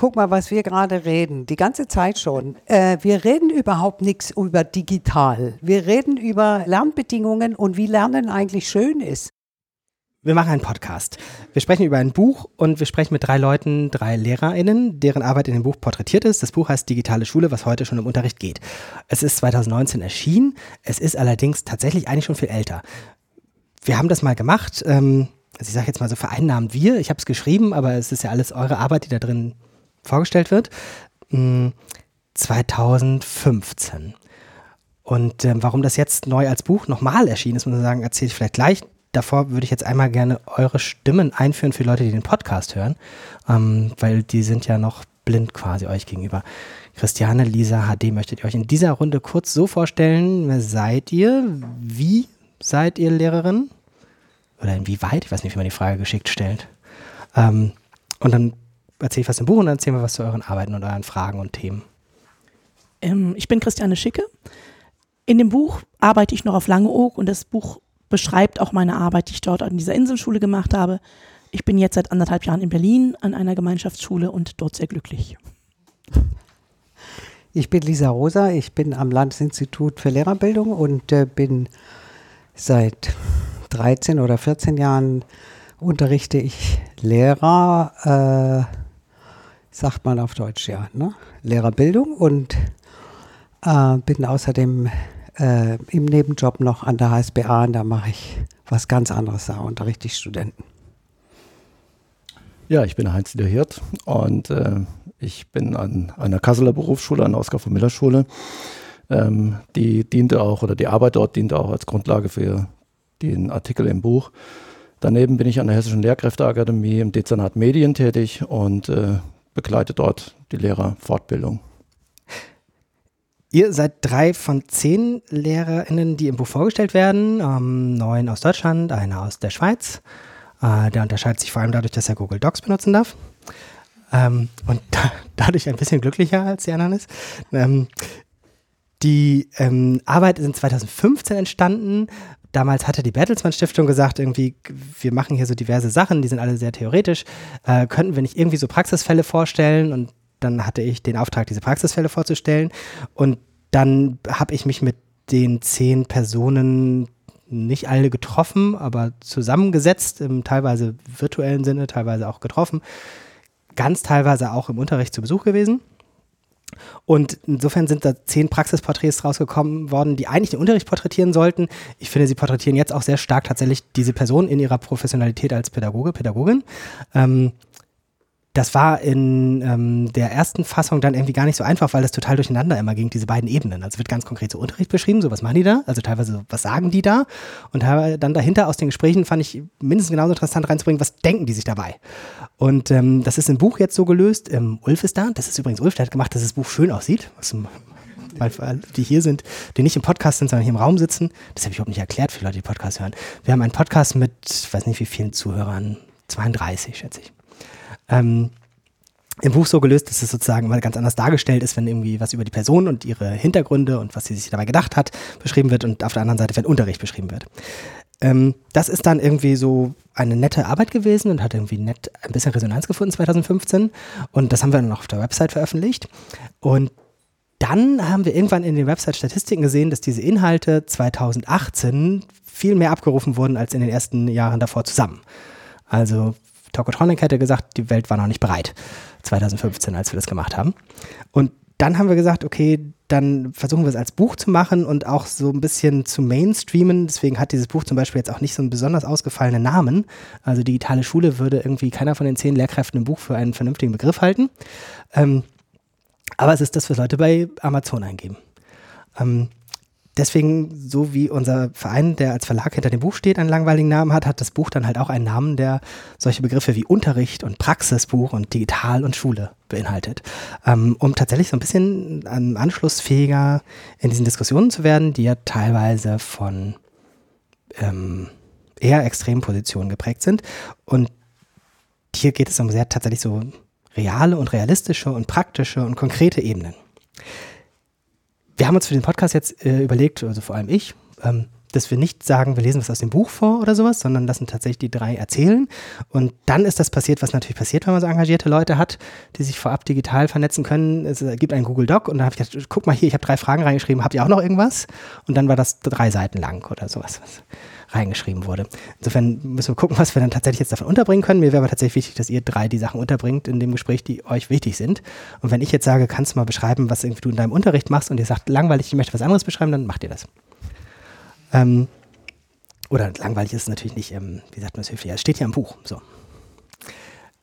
guck mal, was wir gerade reden, die ganze Zeit schon. Äh, wir reden überhaupt nichts über digital. Wir reden über Lernbedingungen und wie Lernen eigentlich schön ist. Wir machen einen Podcast. Wir sprechen über ein Buch und wir sprechen mit drei Leuten, drei LehrerInnen, deren Arbeit in dem Buch porträtiert ist. Das Buch heißt Digitale Schule, was heute schon im Unterricht geht. Es ist 2019 erschienen. Es ist allerdings tatsächlich eigentlich schon viel älter. Wir haben das mal gemacht. Ähm, also ich sage jetzt mal so vereinnahmt wir. Ich habe es geschrieben, aber es ist ja alles eure Arbeit, die da drin vorgestellt wird. 2015. Hm, und ähm, warum das jetzt neu als Buch nochmal erschienen ist, muss man sagen, erzähle ich vielleicht gleich davor würde ich jetzt einmal gerne eure Stimmen einführen für Leute, die den Podcast hören, ähm, weil die sind ja noch blind quasi euch gegenüber. Christiane, Lisa, HD, möchtet ihr euch in dieser Runde kurz so vorstellen, wer seid ihr? Wie seid ihr Lehrerin? Oder inwieweit? Ich weiß nicht, wie man die Frage geschickt stellt. Ähm, und dann erzähle ich was im Buch und dann erzählen wir was zu euren Arbeiten und euren Fragen und Themen. Ähm, ich bin Christiane Schicke. In dem Buch arbeite ich noch auf Langeoog und das Buch beschreibt auch meine Arbeit, die ich dort an dieser Inselschule gemacht habe. Ich bin jetzt seit anderthalb Jahren in Berlin an einer Gemeinschaftsschule und dort sehr glücklich. Ich bin Lisa Rosa, ich bin am Landesinstitut für Lehrerbildung und äh, bin seit 13 oder 14 Jahren unterrichte ich Lehrer, äh, sagt man auf Deutsch ja, ne? Lehrerbildung und äh, bin außerdem äh, im Nebenjob noch an der HSBA und da mache ich was ganz anderes, da unterrichte ich Studenten. Ja, ich bin Heinz-Dieter Hirt und äh, ich bin an einer Kasseler Berufsschule, an der Oskar von Miller Schule. Ähm, die diente auch, oder die Arbeit dort diente auch als Grundlage für den Artikel im Buch. Daneben bin ich an der Hessischen Lehrkräfteakademie im Dezernat Medien tätig und äh, begleite dort die Lehrerfortbildung. Ihr seid drei von zehn LehrerInnen, die im Buch vorgestellt werden. Ähm, neun aus Deutschland, einer aus der Schweiz. Äh, der unterscheidet sich vor allem dadurch, dass er Google Docs benutzen darf. Ähm, und da, dadurch ein bisschen glücklicher als die anderen ist. Ähm, die ähm, Arbeit ist in 2015 entstanden. Damals hatte die Bertelsmann Stiftung gesagt, irgendwie, wir machen hier so diverse Sachen, die sind alle sehr theoretisch. Äh, könnten wir nicht irgendwie so Praxisfälle vorstellen? Und dann hatte ich den Auftrag, diese Praxisfälle vorzustellen. Und dann habe ich mich mit den zehn Personen nicht alle getroffen, aber zusammengesetzt, im teilweise virtuellen Sinne, teilweise auch getroffen, ganz teilweise auch im Unterricht zu Besuch gewesen. Und insofern sind da zehn Praxisporträts rausgekommen worden, die eigentlich den Unterricht porträtieren sollten. Ich finde, sie porträtieren jetzt auch sehr stark tatsächlich diese Person in ihrer Professionalität als Pädagoge, Pädagogin. Ähm, das war in ähm, der ersten Fassung dann irgendwie gar nicht so einfach, weil das total durcheinander immer ging, diese beiden Ebenen. Also wird ganz konkret so Unterricht beschrieben, so was machen die da, also teilweise was sagen die da? Und dann dahinter aus den Gesprächen fand ich mindestens genauso interessant reinzubringen, was denken die sich dabei. Und ähm, das ist im Buch jetzt so gelöst, ähm, Ulf ist da, das ist übrigens Ulf, der hat gemacht, dass das Buch schön aussieht, was, weil die hier sind, die nicht im Podcast sind, sondern hier im Raum sitzen, das habe ich überhaupt nicht erklärt für Leute, die Podcast hören. Wir haben einen Podcast mit, ich weiß nicht wie vielen Zuhörern, 32 schätze ich ähm, im Buch so gelöst, dass es sozusagen mal ganz anders dargestellt ist, wenn irgendwie was über die Person und ihre Hintergründe und was sie sich dabei gedacht hat, beschrieben wird und auf der anderen Seite, wenn Unterricht beschrieben wird. Ähm, das ist dann irgendwie so eine nette Arbeit gewesen und hat irgendwie nett ein bisschen Resonanz gefunden 2015 und das haben wir dann auch auf der Website veröffentlicht und dann haben wir irgendwann in den Website-Statistiken gesehen, dass diese Inhalte 2018 viel mehr abgerufen wurden als in den ersten Jahren davor zusammen. Also Tokotronic hätte gesagt, die Welt war noch nicht bereit. 2015, als wir das gemacht haben. Und dann haben wir gesagt, okay, dann versuchen wir es als Buch zu machen und auch so ein bisschen zu mainstreamen. Deswegen hat dieses Buch zum Beispiel jetzt auch nicht so einen besonders ausgefallenen Namen. Also digitale Schule würde irgendwie keiner von den zehn Lehrkräften im Buch für einen vernünftigen Begriff halten. Ähm, aber es ist das, was Leute bei Amazon eingeben. Ähm, deswegen, so wie unser Verein, der als Verlag hinter dem Buch steht, einen langweiligen Namen hat, hat das Buch dann halt auch einen Namen, der solche Begriffe wie Unterricht und Praxisbuch und Digital und Schule beinhaltet, ähm, um tatsächlich so ein bisschen ähm, anschlussfähiger in diesen Diskussionen zu werden, die ja teilweise von ähm, eher extremen Positionen geprägt sind. Und hier geht es um sehr tatsächlich so reale und realistische und praktische und konkrete Ebenen wir haben uns für den Podcast jetzt äh, überlegt, also vor allem ich, ähm, dass wir nicht sagen, wir lesen was aus dem Buch vor oder sowas, sondern lassen tatsächlich die drei erzählen. Und dann ist das passiert, was natürlich passiert, wenn man so engagierte Leute hat, die sich vorab digital vernetzen können. Es gibt einen Google Doc und da habe ich gedacht, guck mal hier, ich habe drei Fragen reingeschrieben, habt ihr auch noch irgendwas? Und dann war das drei Seiten lang oder sowas, was reingeschrieben wurde. Insofern müssen wir gucken, was wir dann tatsächlich jetzt davon unterbringen können. Mir wäre aber tatsächlich wichtig, dass ihr drei die Sachen unterbringt in dem Gespräch, die euch wichtig sind. Und wenn ich jetzt sage, kannst du mal beschreiben, was irgendwie du in deinem Unterricht machst und ihr sagt, langweilig, ich möchte was anderes beschreiben, dann macht ihr das. Ähm, oder langweilig ist es natürlich nicht, ähm, wie sagt man es höflich, es steht ja im Buch. So.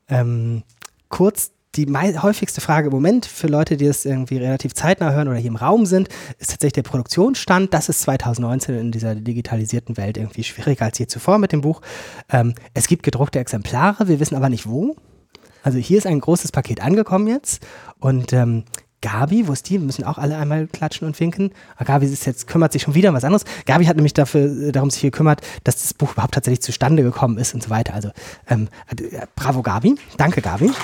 Ähm, kurz die häufigste Frage im Moment für Leute, die es irgendwie relativ zeitnah hören oder hier im Raum sind, ist tatsächlich der Produktionsstand. Das ist 2019 in dieser digitalisierten Welt irgendwie schwieriger als je zuvor mit dem Buch. Ähm, es gibt gedruckte Exemplare, wir wissen aber nicht wo. Also hier ist ein großes Paket angekommen jetzt und ähm, Gabi, wo ist die? Wir müssen auch alle einmal klatschen und winken. Aber Gabi ist jetzt, kümmert sich schon wieder um was anderes. Gabi hat nämlich dafür, äh, darum sich gekümmert, dass das Buch überhaupt tatsächlich zustande gekommen ist und so weiter. Also ähm, äh, bravo Gabi. Danke Gabi.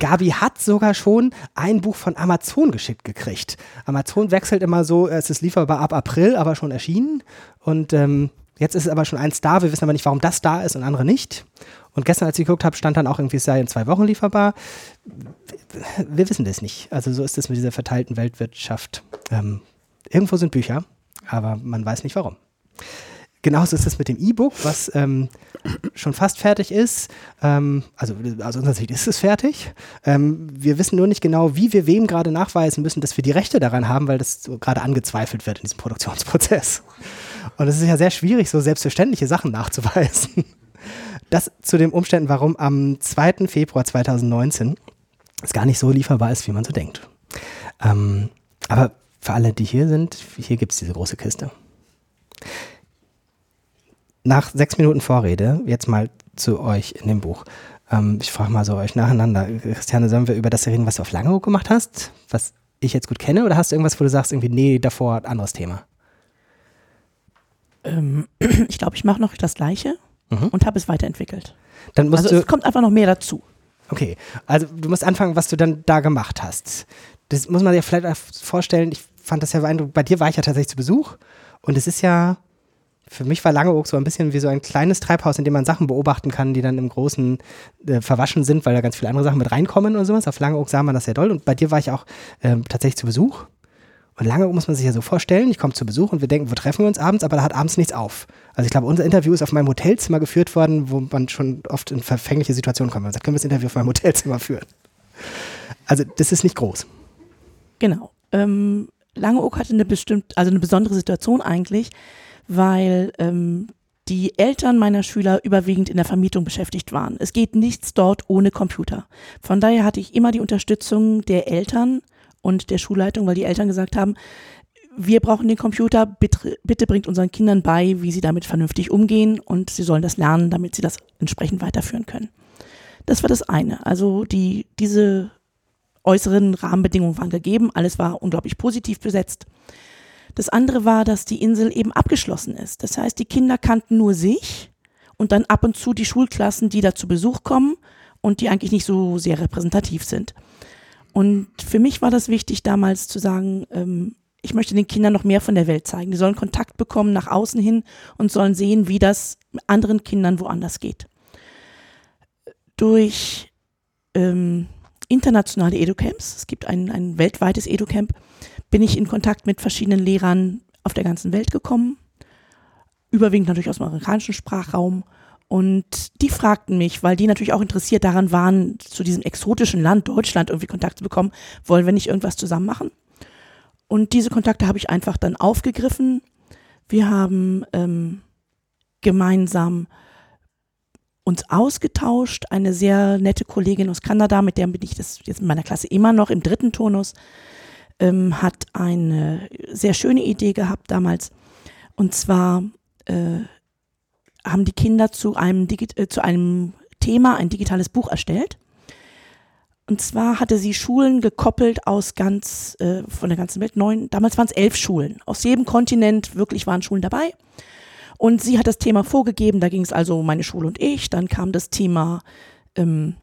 Gabi hat sogar schon ein Buch von Amazon geschickt gekriegt. Amazon wechselt immer so, es ist lieferbar ab April, aber schon erschienen. Und ähm, jetzt ist es aber schon eins da. Wir wissen aber nicht, warum das da ist und andere nicht. Und gestern, als ich geguckt habe, stand dann auch irgendwie, es sei in zwei Wochen lieferbar. Wir wissen das nicht. Also so ist es mit dieser verteilten Weltwirtschaft. Ähm, irgendwo sind Bücher, aber man weiß nicht warum. Genauso ist es mit dem E-Book, was ähm, schon fast fertig ist. Ähm, also aus unserer Sicht ist es fertig. Ähm, wir wissen nur nicht genau, wie wir wem gerade nachweisen müssen, dass wir die Rechte daran haben, weil das so gerade angezweifelt wird in diesem Produktionsprozess. Und es ist ja sehr schwierig, so selbstverständliche Sachen nachzuweisen. Das zu den Umständen, warum am 2. Februar 2019 es gar nicht so lieferbar ist, wie man so denkt. Ähm, aber für alle, die hier sind, hier gibt es diese große Kiste. Nach sechs Minuten Vorrede, jetzt mal zu euch in dem Buch. Ähm, ich frage mal so euch nacheinander. Christiane, sollen wir über das reden, was du auf Langeoog gemacht hast? Was ich jetzt gut kenne? Oder hast du irgendwas, wo du sagst, irgendwie, nee, davor anderes Thema? Ähm, ich glaube, ich mache noch das Gleiche mhm. und habe es weiterentwickelt. Dann musst also es kommt einfach noch mehr dazu. Okay, also du musst anfangen, was du dann da gemacht hast. Das muss man sich vielleicht vorstellen. Ich fand das ja beeindruckend. Bei dir war ich ja tatsächlich zu Besuch und es ist ja, für mich war Langeoog so ein bisschen wie so ein kleines Treibhaus, in dem man Sachen beobachten kann, die dann im Großen äh, verwaschen sind, weil da ganz viele andere Sachen mit reinkommen und sowas. Auf Langeoog sah man das sehr doll und bei dir war ich auch äh, tatsächlich zu Besuch und lange muss man sich ja so vorstellen, ich komme zu Besuch und wir denken, wo treffen wir uns abends, aber da hat abends nichts auf. Also ich glaube, unser Interview ist auf meinem Hotelzimmer geführt worden, wo man schon oft in verfängliche Situationen kommt. Man sagt, können wir das Interview auf meinem Hotelzimmer führen? Also das ist nicht groß. Genau. Ähm, Langeoog hatte eine bestimmt, also eine besondere Situation eigentlich, weil ähm, die Eltern meiner Schüler überwiegend in der Vermietung beschäftigt waren. Es geht nichts dort ohne Computer. Von daher hatte ich immer die Unterstützung der Eltern, und der Schulleitung, weil die Eltern gesagt haben, wir brauchen den Computer, bitte, bitte bringt unseren Kindern bei, wie sie damit vernünftig umgehen und sie sollen das lernen, damit sie das entsprechend weiterführen können. Das war das eine. Also die, diese äußeren Rahmenbedingungen waren gegeben, alles war unglaublich positiv besetzt. Das andere war, dass die Insel eben abgeschlossen ist. Das heißt, die Kinder kannten nur sich und dann ab und zu die Schulklassen, die da zu Besuch kommen und die eigentlich nicht so sehr repräsentativ sind. Und für mich war das wichtig, damals zu sagen, ähm, ich möchte den Kindern noch mehr von der Welt zeigen. Die sollen Kontakt bekommen nach außen hin und sollen sehen, wie das anderen Kindern woanders geht. Durch ähm, internationale Educamps, es gibt ein, ein weltweites Educamp, bin ich in Kontakt mit verschiedenen Lehrern auf der ganzen Welt gekommen. Überwiegend natürlich aus dem amerikanischen Sprachraum und die fragten mich, weil die natürlich auch interessiert daran waren, zu diesem exotischen Land Deutschland irgendwie Kontakt zu bekommen, wollen wir nicht irgendwas zusammen machen? Und diese Kontakte habe ich einfach dann aufgegriffen. Wir haben ähm, gemeinsam uns ausgetauscht. Eine sehr nette Kollegin aus Kanada, mit der bin ich das jetzt in meiner Klasse immer noch im dritten Turnus, ähm, hat eine sehr schöne Idee gehabt damals. Und zwar äh, haben die Kinder zu einem, äh, zu einem Thema ein digitales Buch erstellt. Und zwar hatte sie Schulen gekoppelt aus ganz, äh, von der ganzen Welt, neun, damals waren es elf Schulen. Aus jedem Kontinent wirklich waren Schulen dabei. Und sie hat das Thema vorgegeben, da ging es also um meine Schule und ich. Dann kam das Thema ähm,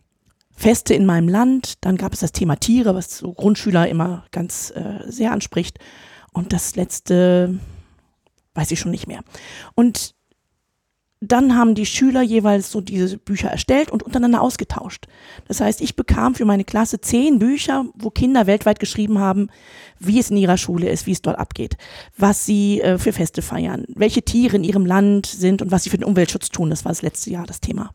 Feste in meinem Land. Dann gab es das Thema Tiere, was so Grundschüler immer ganz äh, sehr anspricht. Und das letzte weiß ich schon nicht mehr. Und dann haben die Schüler jeweils so diese Bücher erstellt und untereinander ausgetauscht. Das heißt, ich bekam für meine Klasse zehn Bücher, wo Kinder weltweit geschrieben haben, wie es in ihrer Schule ist, wie es dort abgeht, was sie äh, für Feste feiern, welche Tiere in ihrem Land sind und was sie für den Umweltschutz tun. Das war das letzte Jahr das Thema.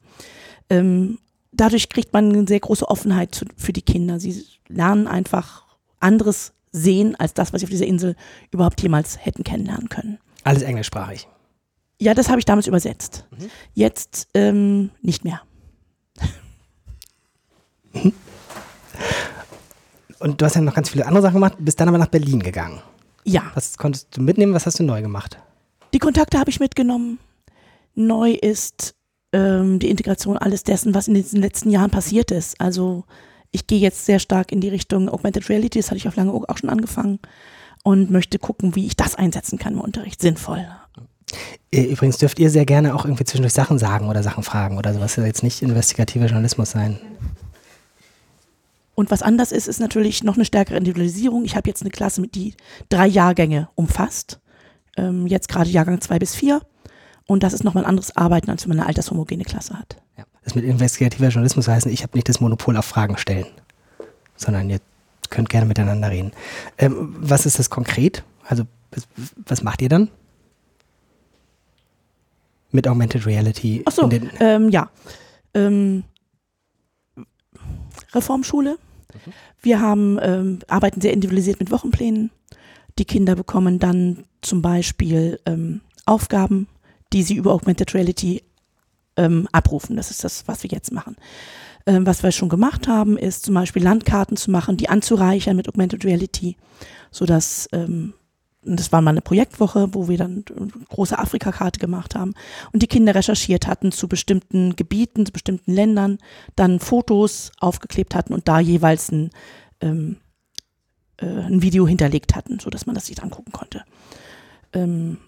Ähm, dadurch kriegt man eine sehr große Offenheit zu, für die Kinder. Sie lernen einfach anderes sehen als das, was sie auf dieser Insel überhaupt jemals hätten kennenlernen können. Alles englischsprachig. Ja, das habe ich damals übersetzt. Mhm. Jetzt ähm, nicht mehr. Und du hast ja noch ganz viele andere Sachen gemacht, bist dann aber nach Berlin gegangen. Ja. Was konntest du mitnehmen? Was hast du neu gemacht? Die Kontakte habe ich mitgenommen. Neu ist ähm, die Integration alles dessen, was in den letzten Jahren passiert ist. Also ich gehe jetzt sehr stark in die Richtung Augmented Reality, das hatte ich auf lange auch schon angefangen und möchte gucken, wie ich das einsetzen kann im Unterricht, sinnvoll. Äh, übrigens dürft ihr sehr gerne auch irgendwie zwischendurch Sachen sagen oder Sachen fragen oder sowas. Das soll jetzt nicht investigativer Journalismus sein. Und was anders ist, ist natürlich noch eine stärkere Individualisierung. Ich habe jetzt eine Klasse, mit die drei Jahrgänge umfasst. Ähm, jetzt gerade Jahrgang zwei bis vier. Und das ist nochmal ein anderes Arbeiten, als wenn man eine altershomogene Klasse hat. Ja. Das mit investigativer Journalismus heißt, ich habe nicht das Monopol auf Fragen stellen, sondern ihr könnt gerne miteinander reden. Ähm, was ist das konkret? Also was macht ihr dann? Mit Augmented Reality? Ach so, ähm, ja. Ähm, Reformschule. Mhm. Wir haben, ähm, arbeiten sehr individualisiert mit Wochenplänen. Die Kinder bekommen dann zum Beispiel ähm, Aufgaben, die sie über Augmented Reality ähm, abrufen. Das ist das, was wir jetzt machen. Ähm, was wir schon gemacht haben, ist zum Beispiel Landkarten zu machen, die anzureichern mit Augmented Reality, sodass ähm, das war mal eine Projektwoche, wo wir dann eine große Afrikakarte gemacht haben und die Kinder recherchiert hatten zu bestimmten Gebieten, zu bestimmten Ländern, dann Fotos aufgeklebt hatten und da jeweils ein, ähm, äh, ein Video hinterlegt hatten, so dass man das sich angucken konnte. Ähm,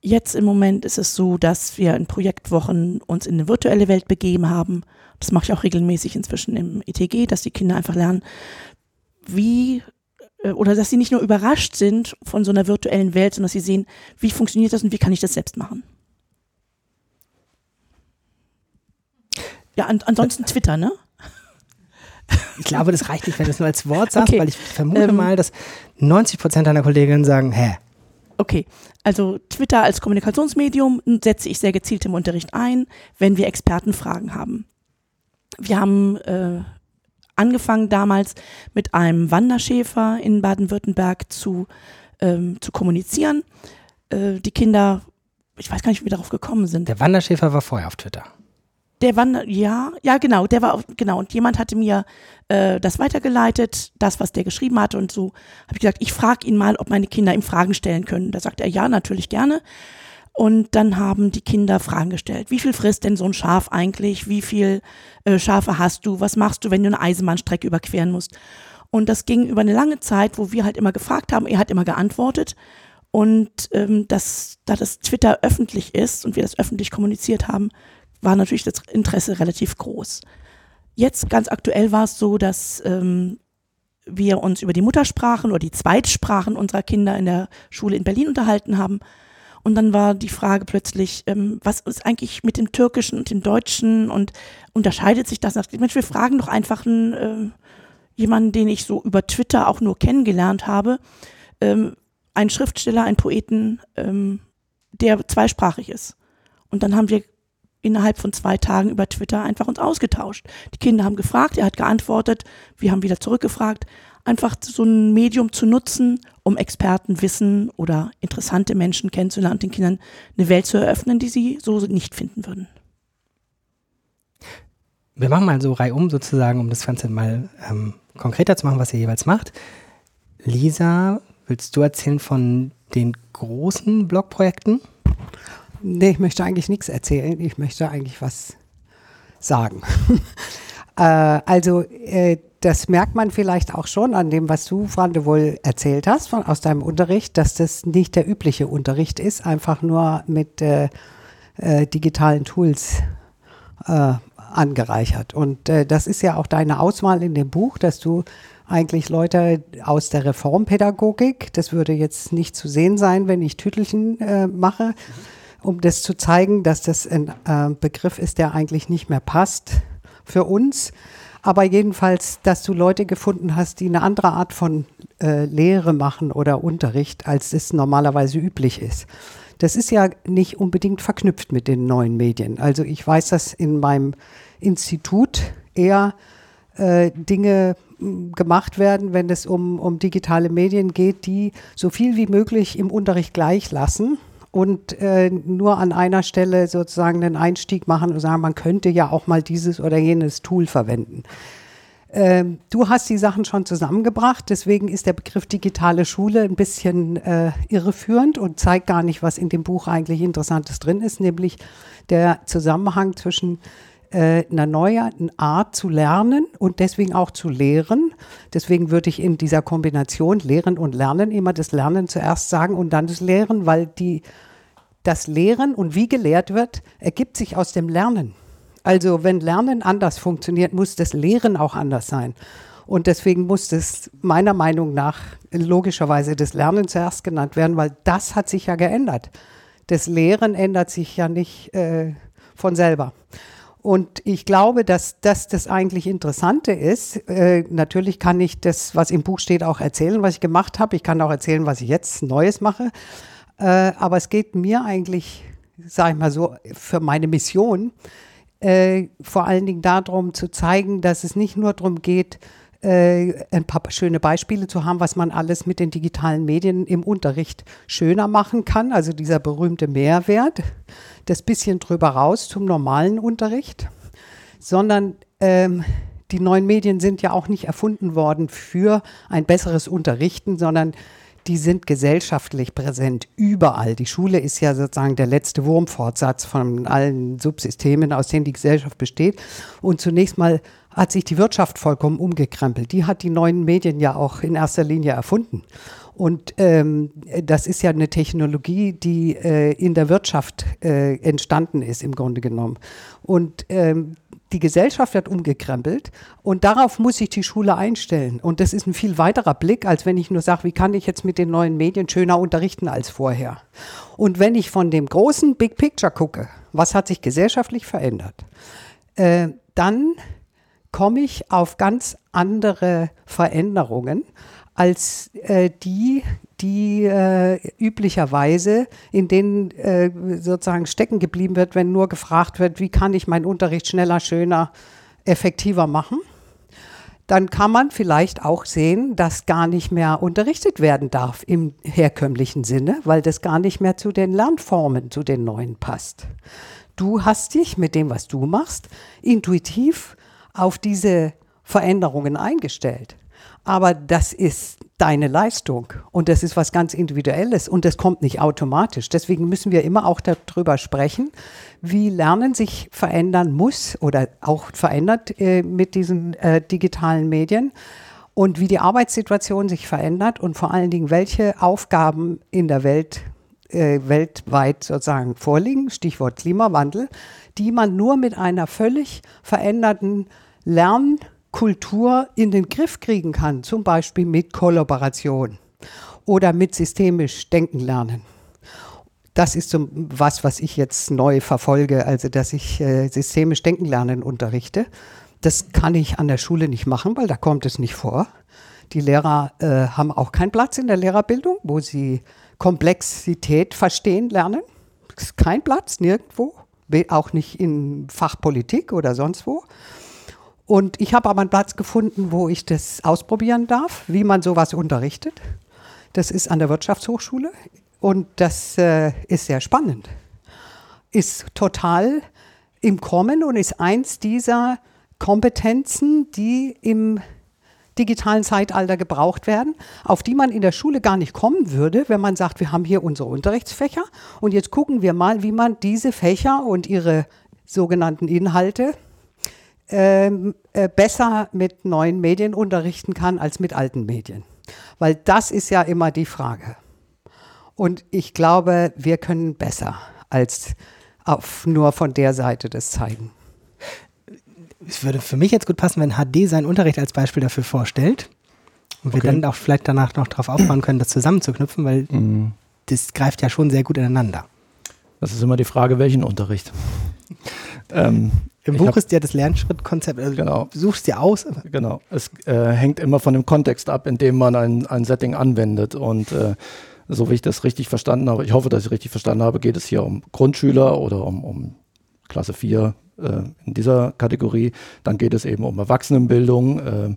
jetzt im Moment ist es so, dass wir in Projektwochen uns in eine virtuelle Welt begeben haben. Das mache ich auch regelmäßig inzwischen im ETG, dass die Kinder einfach lernen, wie äh, oder dass sie nicht nur überrascht sind von so einer virtuellen Welt, sondern dass sie sehen, wie funktioniert das und wie kann ich das selbst machen. Ja, an, ansonsten Twitter, ne? Ich glaube, das reicht nicht, wenn du es nur als Wort sagst, okay. weil ich vermute ähm, mal, dass 90 Prozent deiner Kolleginnen sagen, hä? Okay, also Twitter als Kommunikationsmedium setze ich sehr gezielt im Unterricht ein, wenn wir Expertenfragen haben. Wir haben äh, angefangen damals mit einem Wanderschäfer in Baden-Württemberg zu, ähm, zu kommunizieren. Äh, die Kinder, ich weiß gar nicht, wie wir darauf gekommen sind. Der Wanderschäfer war vorher auf Twitter. Der Wander, ja, ja, genau, der war, auf, genau, und jemand hatte mir äh, das weitergeleitet, das, was der geschrieben hatte, und so habe ich gesagt, ich frage ihn mal, ob meine Kinder ihm Fragen stellen können. Da sagt er, ja, natürlich gerne. Und dann haben die Kinder Fragen gestellt. Wie viel frisst denn so ein Schaf eigentlich? Wie viel äh, Schafe hast du? Was machst du, wenn du eine Eisenbahnstrecke überqueren musst? Und das ging über eine lange Zeit, wo wir halt immer gefragt haben, er hat immer geantwortet. Und ähm, dass, da das Twitter öffentlich ist und wir das öffentlich kommuniziert haben, war natürlich das Interesse relativ groß. Jetzt ganz aktuell war es so, dass ähm, wir uns über die Muttersprachen oder die Zweitsprachen unserer Kinder in der Schule in Berlin unterhalten haben und dann war die Frage plötzlich, ähm, was ist eigentlich mit dem Türkischen und dem Deutschen und unterscheidet sich das? Mensch, wir fragen doch einfach einen, äh, jemanden, den ich so über Twitter auch nur kennengelernt habe, ähm, einen Schriftsteller, einen Poeten, ähm, der zweisprachig ist. Und dann haben wir innerhalb von zwei Tagen über Twitter einfach uns ausgetauscht. Die Kinder haben gefragt, er hat geantwortet, wir haben wieder zurückgefragt einfach so ein Medium zu nutzen, um Experten Wissen oder interessante Menschen kennenzulernen und den Kindern eine Welt zu eröffnen, die sie so nicht finden würden. Wir machen mal so reihum sozusagen, um das Ganze mal ähm, konkreter zu machen, was ihr jeweils macht. Lisa, willst du erzählen von den großen Blogprojekten? Nee, ich möchte eigentlich nichts erzählen. Ich möchte eigentlich was sagen. äh, also äh, das merkt man vielleicht auch schon an dem, was du, Frande, wohl erzählt hast von, aus deinem Unterricht, dass das nicht der übliche Unterricht ist, einfach nur mit äh, äh, digitalen Tools äh, angereichert. Und äh, das ist ja auch deine Auswahl in dem Buch, dass du eigentlich Leute aus der Reformpädagogik, das würde jetzt nicht zu sehen sein, wenn ich Tütelchen äh, mache, um das zu zeigen, dass das ein äh, Begriff ist, der eigentlich nicht mehr passt für uns. Aber jedenfalls, dass du Leute gefunden hast, die eine andere Art von äh, Lehre machen oder Unterricht, als es normalerweise üblich ist. Das ist ja nicht unbedingt verknüpft mit den neuen Medien. Also ich weiß, dass in meinem Institut eher äh, Dinge gemacht werden, wenn es um, um digitale Medien geht, die so viel wie möglich im Unterricht gleich lassen und äh, nur an einer Stelle sozusagen einen Einstieg machen und sagen, man könnte ja auch mal dieses oder jenes Tool verwenden. Ähm, du hast die Sachen schon zusammengebracht, deswegen ist der Begriff digitale Schule ein bisschen äh, irreführend und zeigt gar nicht, was in dem Buch eigentlich Interessantes drin ist, nämlich der Zusammenhang zwischen äh, einer neuen Art zu lernen und deswegen auch zu lehren. Deswegen würde ich in dieser Kombination Lehren und Lernen immer das Lernen zuerst sagen und dann das Lehren, weil die, das Lehren und wie gelehrt wird, ergibt sich aus dem Lernen. Also wenn Lernen anders funktioniert, muss das Lehren auch anders sein. Und deswegen muss das meiner Meinung nach logischerweise das Lernen zuerst genannt werden, weil das hat sich ja geändert. Das Lehren ändert sich ja nicht äh, von selber. Und ich glaube, dass das das eigentlich Interessante ist. Äh, natürlich kann ich das, was im Buch steht, auch erzählen, was ich gemacht habe. Ich kann auch erzählen, was ich jetzt Neues mache. Äh, aber es geht mir eigentlich, sage ich mal so, für meine Mission äh, vor allen Dingen darum zu zeigen, dass es nicht nur darum geht, äh, ein paar schöne Beispiele zu haben, was man alles mit den digitalen Medien im Unterricht schöner machen kann. Also dieser berühmte Mehrwert das bisschen drüber raus zum normalen Unterricht, sondern ähm, die neuen Medien sind ja auch nicht erfunden worden für ein besseres Unterrichten, sondern die sind gesellschaftlich präsent überall. Die Schule ist ja sozusagen der letzte Wurmfortsatz von allen Subsystemen, aus denen die Gesellschaft besteht. Und zunächst mal hat sich die Wirtschaft vollkommen umgekrempelt. Die hat die neuen Medien ja auch in erster Linie erfunden. Und ähm, das ist ja eine Technologie, die äh, in der Wirtschaft äh, entstanden ist, im Grunde genommen. Und ähm, die Gesellschaft wird umgekrempelt und darauf muss sich die Schule einstellen. Und das ist ein viel weiterer Blick, als wenn ich nur sage, wie kann ich jetzt mit den neuen Medien schöner unterrichten als vorher. Und wenn ich von dem großen Big Picture gucke, was hat sich gesellschaftlich verändert, äh, dann komme ich auf ganz andere Veränderungen als äh, die, die äh, üblicherweise in denen äh, sozusagen stecken geblieben wird, wenn nur gefragt wird, wie kann ich meinen Unterricht schneller, schöner, effektiver machen. Dann kann man vielleicht auch sehen, dass gar nicht mehr unterrichtet werden darf im herkömmlichen Sinne, weil das gar nicht mehr zu den Lernformen, zu den neuen passt. Du hast dich mit dem, was du machst, intuitiv auf diese Veränderungen eingestellt. Aber das ist deine Leistung. Und das ist was ganz Individuelles. Und das kommt nicht automatisch. Deswegen müssen wir immer auch darüber sprechen, wie Lernen sich verändern muss oder auch verändert äh, mit diesen äh, digitalen Medien und wie die Arbeitssituation sich verändert und vor allen Dingen, welche Aufgaben in der Welt äh, weltweit sozusagen vorliegen, Stichwort Klimawandel, die man nur mit einer völlig veränderten Lern- Kultur in den Griff kriegen kann, zum Beispiel mit Kollaboration oder mit systemisch denken lernen. Das ist so was, was ich jetzt neu verfolge, also dass ich äh, systemisch denken lernen unterrichte. Das kann ich an der Schule nicht machen, weil da kommt es nicht vor. Die Lehrer äh, haben auch keinen Platz in der Lehrerbildung, wo sie Komplexität verstehen lernen. Kein Platz nirgendwo, auch nicht in Fachpolitik oder sonst wo. Und ich habe aber einen Platz gefunden, wo ich das ausprobieren darf, wie man sowas unterrichtet. Das ist an der Wirtschaftshochschule und das äh, ist sehr spannend. Ist total im Kommen und ist eins dieser Kompetenzen, die im digitalen Zeitalter gebraucht werden, auf die man in der Schule gar nicht kommen würde, wenn man sagt, wir haben hier unsere Unterrichtsfächer und jetzt gucken wir mal, wie man diese Fächer und ihre sogenannten Inhalte ähm, äh, besser mit neuen Medien unterrichten kann als mit alten Medien. Weil das ist ja immer die Frage. Und ich glaube, wir können besser als auf nur von der Seite das zeigen. es würde für mich jetzt gut passen, wenn HD seinen Unterricht als Beispiel dafür vorstellt. Und wir Okay. dann auch vielleicht danach noch darauf aufbauen können, das zusammenzuknüpfen, weil Mhm. das greift ja schon sehr gut ineinander. Das ist immer die Frage, welchen Unterricht. ähm, Im Buch hab- ist ja das Lernschrittkonzept, also Genau. du suchst dir aus. Genau. Es äh, hängt immer von dem Kontext ab, in dem man ein, ein Setting anwendet. Und äh, so wie ich das richtig verstanden habe, ich hoffe, dass ich richtig verstanden habe, geht es hier um Grundschüler oder um, um Klasse 4 äh, in dieser Kategorie. Dann geht es eben um Erwachsenenbildung. Äh,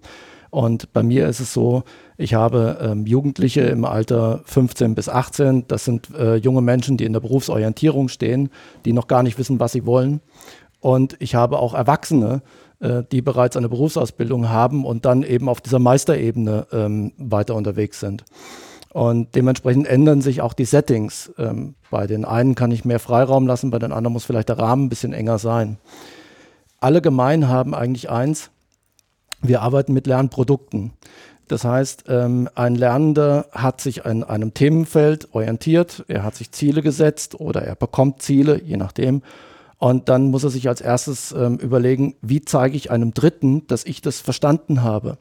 und bei mir ist es so, ich habe ähm, Jugendliche im Alter 15 bis 18. Das sind äh, junge Menschen, die in der Berufsorientierung stehen, die noch gar nicht wissen, was sie wollen. Und ich habe auch Erwachsene, äh, die bereits eine Berufsausbildung haben und dann eben auf dieser Meisterebene ähm, weiter unterwegs sind. Und dementsprechend ändern sich auch die Settings. Ähm, bei den einen kann ich mehr Freiraum lassen, bei den anderen muss vielleicht der Rahmen ein bisschen enger sein. Alle gemein haben eigentlich eins, wir arbeiten mit Lernprodukten. Das heißt, ähm, ein Lernender hat sich an einem Themenfeld orientiert, er hat sich Ziele gesetzt oder er bekommt Ziele, je nachdem. Und dann muss er sich als erstes ähm, überlegen, wie zeige ich einem Dritten, dass ich das verstanden habe.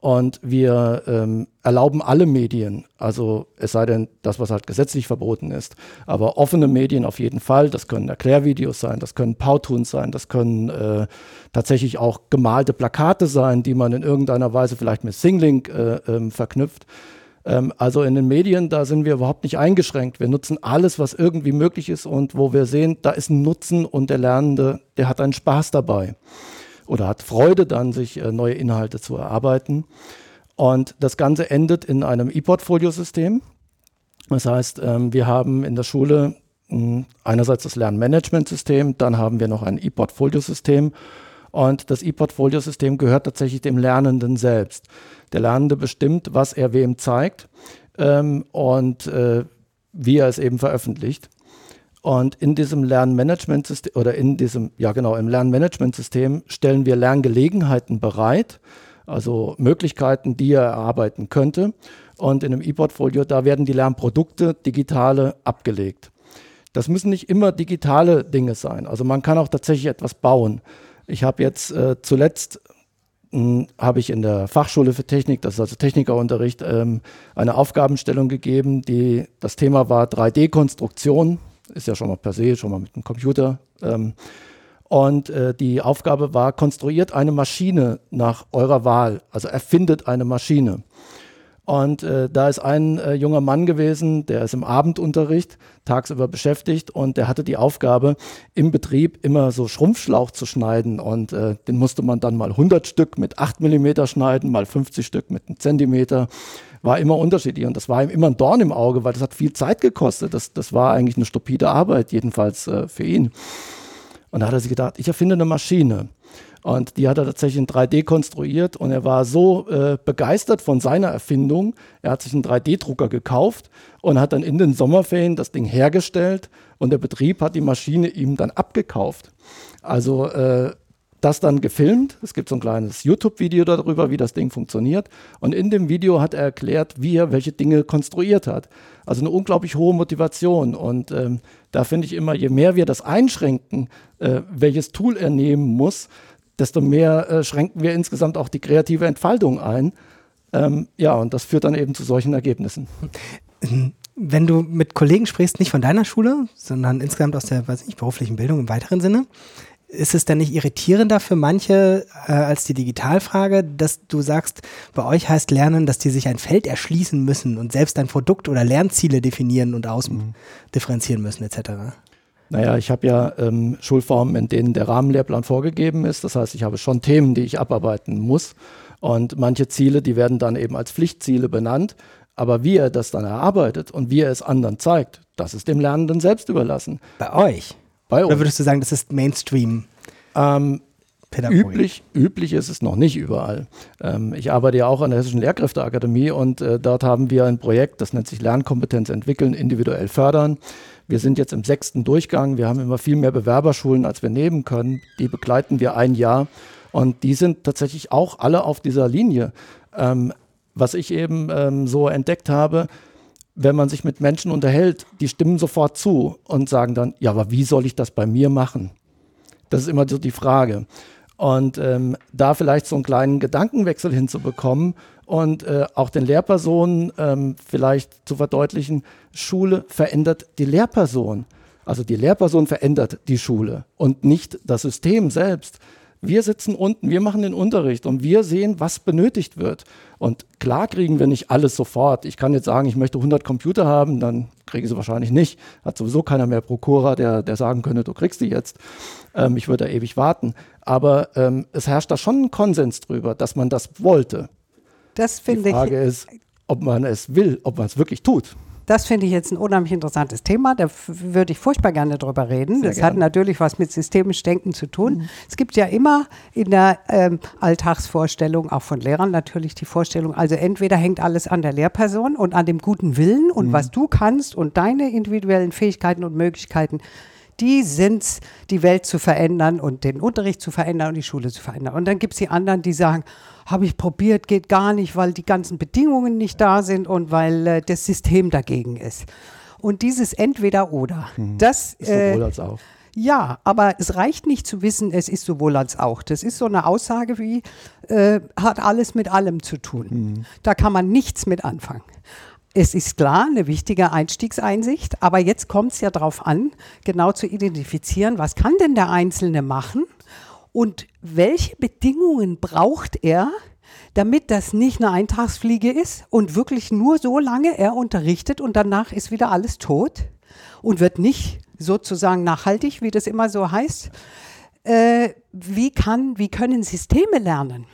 Und wir ähm, erlauben alle Medien, also es sei denn, das, was halt gesetzlich verboten ist, aber offene Medien auf jeden Fall. Das können Erklärvideos sein, das können Powtoons sein, das können äh, tatsächlich auch gemalte Plakate sein, die man in irgendeiner Weise vielleicht mit Singlink äh, ähm, verknüpft. Ähm, also in den Medien, da sind wir überhaupt nicht eingeschränkt. Wir nutzen alles, was irgendwie möglich ist und wo wir sehen, da ist ein Nutzen und der Lernende, der hat einen Spaß dabei oder hat Freude dann, sich äh, neue Inhalte zu erarbeiten. Und das Ganze endet in einem E-Portfolio-System. Das heißt, ähm, wir haben in der Schule mh, einerseits das Lernmanagementsystem, dann haben wir noch ein E-Portfolio-System. Und das E-Portfolio-System gehört tatsächlich dem Lernenden selbst. Der Lernende bestimmt, was er wem zeigt ähm, und äh, wie er es eben veröffentlicht. Und in diesem Lernmanagementsystem oder in diesem, ja genau, im Lernmanagementsystem stellen wir Lerngelegenheiten bereit, also Möglichkeiten, die er erarbeiten könnte. Und in einem E-Portfolio, da werden die Lernprodukte, digitale, abgelegt. Das müssen nicht immer digitale Dinge sein. Also man kann auch tatsächlich etwas bauen. Ich habe jetzt äh, zuletzt habe ich in der Fachschule für Technik, das ist also Technikerunterricht, ähm, eine Aufgabenstellung gegeben, die das Thema war 3D-Konstruktion, ist ja schon mal per se, schon mal mit dem Computer. Ähm, und äh, die Aufgabe war, konstruiert eine Maschine nach eurer Wahl, also erfindet eine Maschine. Und äh, da ist ein äh, junger Mann gewesen, der ist im Abendunterricht, tagsüber beschäftigt und der hatte die Aufgabe, im Betrieb immer so Schrumpfschlauch zu schneiden. Und äh, den musste man dann mal 100 Stück mit 8 mm schneiden, mal 50 Stück mit einem Zentimeter. War immer unterschiedlich und das war ihm immer ein Dorn im Auge, weil das hat viel Zeit gekostet. Das, das war eigentlich eine stupide Arbeit, jedenfalls äh, für ihn. Und da hat er sich gedacht, ich erfinde eine Maschine. Und die hat er tatsächlich in 3D konstruiert und er war so äh, begeistert von seiner Erfindung. Er hat sich einen 3D-Drucker gekauft und hat dann in den Sommerferien das Ding hergestellt und der Betrieb hat die Maschine ihm dann abgekauft. Also äh, das dann gefilmt. Es gibt so ein kleines YouTube-Video darüber, wie das Ding funktioniert. Und in dem Video hat er erklärt, wie er welche Dinge konstruiert hat. Also eine unglaublich hohe Motivation. Und ähm, da finde ich immer, je mehr wir das einschränken, äh, welches Tool er nehmen muss, desto mehr äh, schränken wir insgesamt auch die kreative Entfaltung ein. Ähm, ja, und das führt dann eben zu solchen Ergebnissen. Wenn du mit Kollegen sprichst, nicht von deiner Schule, sondern insgesamt aus der, weiß ich, beruflichen Bildung im weiteren Sinne, ist es denn nicht irritierender für manche äh, als die Digitalfrage, dass du sagst, bei euch heißt Lernen, dass die sich ein Feld erschließen müssen und selbst ein Produkt oder Lernziele definieren und ausdifferenzieren müssen, etc.? Naja, ich habe ja ähm, Schulformen, in denen der Rahmenlehrplan vorgegeben ist. Das heißt, ich habe schon Themen, die ich abarbeiten muss. Und manche Ziele, die werden dann eben als Pflichtziele benannt. Aber wie er das dann erarbeitet und wie er es anderen zeigt, das ist dem Lernenden selbst überlassen. Bei euch? Bei Oder uns. würdest du sagen, das ist Mainstream? Ähm, üblich, üblich ist es noch nicht überall. Ähm, ich arbeite ja auch an der Hessischen Lehrkräfteakademie und äh, dort haben wir ein Projekt, das nennt sich Lernkompetenz entwickeln, individuell fördern. Wir sind jetzt im sechsten Durchgang. Wir haben immer viel mehr Bewerberschulen, als wir nehmen können. Die begleiten wir ein Jahr und die sind tatsächlich auch alle auf dieser Linie. Ähm, was ich eben ähm, so entdeckt habe, wenn man sich mit Menschen unterhält, die stimmen sofort zu und sagen dann, ja, aber wie soll ich das bei mir machen? Das ist immer so die Frage. Und ähm, da vielleicht so einen kleinen Gedankenwechsel hinzubekommen und äh, auch den Lehrpersonen ähm, vielleicht zu verdeutlichen, Schule verändert die Lehrperson. Also die Lehrperson verändert die Schule und nicht das System selbst. Wir sitzen unten, wir machen den Unterricht und wir sehen, was benötigt wird. Und klar kriegen wir nicht alles sofort. Ich kann jetzt sagen, ich möchte 100 Computer haben, dann kriege ich sie wahrscheinlich nicht. Hat sowieso keiner mehr Prokura, der, der sagen könnte, du kriegst die jetzt. Ähm, ich würde da ewig warten. Aber ähm, es herrscht da schon ein Konsens drüber, dass man das wollte. Das finde ich. Die Frage ist, ob man es will, ob man es wirklich tut. Das finde ich jetzt ein unheimlich interessantes Thema. Da würde ich furchtbar gerne drüber reden. Sehr das gerne. hat natürlich was mit systemisch Denken zu tun. Es gibt ja immer in der ähm, Alltagsvorstellung, auch von Lehrern natürlich, die Vorstellung, also entweder hängt alles an der Lehrperson und an dem guten Willen und was du kannst und deine individuellen Fähigkeiten und Möglichkeiten. Die sind die Welt zu verändern und den Unterricht zu verändern und die Schule zu verändern. Und dann gibt es die anderen, die sagen, habe ich probiert, geht gar nicht, weil die ganzen Bedingungen nicht da sind und weil äh, das System dagegen ist. Und dieses Entweder-Oder, das Ist sowohl äh, als auch. ja, aber es reicht nicht zu wissen, es ist sowohl als auch. Das ist so eine Aussage wie, äh, hat alles mit allem zu tun. Da kann man nichts mit anfangen. Es ist klar, eine wichtige Einstiegseinsicht, aber jetzt kommt es ja darauf an, genau zu identifizieren, was kann denn der Einzelne machen und welche Bedingungen braucht er, damit das nicht eine Eintagsfliege ist und wirklich nur so lange er unterrichtet und danach ist wieder alles tot und wird nicht sozusagen nachhaltig, wie das immer so heißt. Äh, wie, kann, wie können Systeme lernen?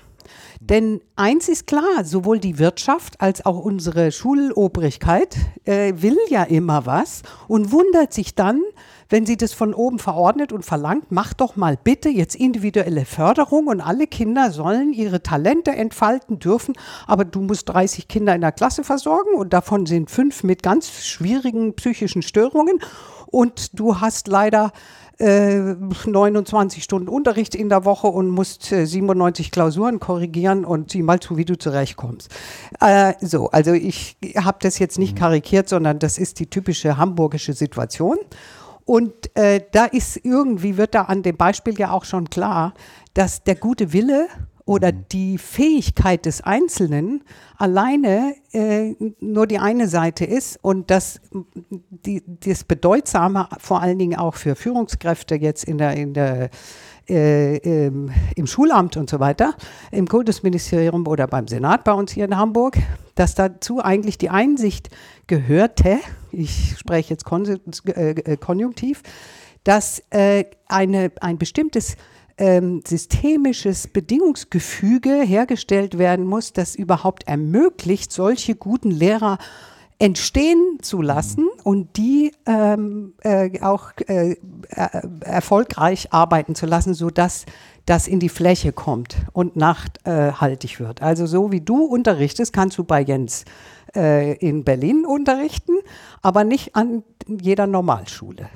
Denn eins ist klar, sowohl die Wirtschaft als auch unsere Schulobrigkeit äh, will ja immer was und wundert sich dann, wenn sie das von oben verordnet und verlangt, mach doch mal bitte jetzt individuelle Förderung und alle Kinder sollen ihre Talente entfalten dürfen, aber du musst 30 Kinder in der Klasse versorgen und davon sind fünf mit ganz schwierigen psychischen Störungen und du hast leider äh, 29 Stunden Unterricht in der Woche und musst äh, 97 Klausuren korrigieren und sieh mal zu, wie du zurechtkommst. Äh, so, also ich habe das jetzt nicht karikiert, sondern das ist die typische hamburgische Situation. Und äh, da ist irgendwie, wird da an dem Beispiel ja auch schon klar, dass der gute Wille oder die Fähigkeit des Einzelnen alleine äh, nur die eine Seite ist und dass die, das Bedeutsame vor allen Dingen auch für Führungskräfte jetzt in der, in der äh, im, im Schulamt und so weiter, im Kultusministerium oder beim Senat bei uns hier in Hamburg, dass dazu eigentlich die Einsicht gehörte, ich spreche jetzt äh, äh, konjunktiv, dass äh, eine, ein bestimmtes ähm, systemisches Bedingungsgefüge hergestellt werden muss, das überhaupt ermöglicht, solche guten Lehrer entstehen zu lassen und die ähm, äh, auch äh, äh, erfolgreich arbeiten zu lassen, sodass das in die Fläche kommt und nachhaltig wird. Also so wie du unterrichtest, kannst du bei Jens äh, in Berlin unterrichten, aber nicht an jeder Normalschule.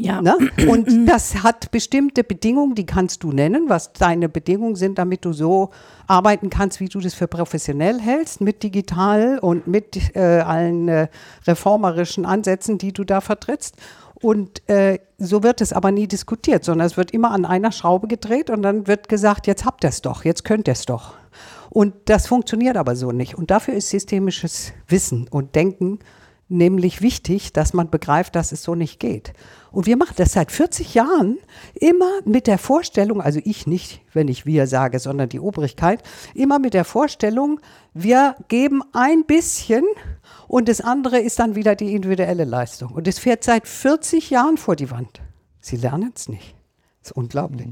Ja, Ne? Und das hat bestimmte Bedingungen, die kannst du nennen, was deine Bedingungen sind, damit du so arbeiten kannst, wie du das für professionell hältst, mit digital und mit äh, allen äh, reformerischen Ansätzen, die du da vertrittst. Und äh, so wird es aber nie diskutiert, sondern es wird immer an einer Schraube gedreht und dann wird gesagt, jetzt habt ihr es doch, jetzt könnt ihr es doch. Und das funktioniert aber so nicht. Und dafür ist systemisches Wissen und Denken nämlich wichtig, dass man begreift, dass es so nicht geht. Und wir machen das seit 40 Jahren immer mit der Vorstellung, also ich nicht, wenn ich wir sage, sondern die Obrigkeit, immer mit der Vorstellung, wir geben ein bisschen und das andere ist dann wieder die individuelle Leistung. Und es fährt seit 40 Jahren vor die Wand. Sie lernen es nicht. Das ist unglaublich.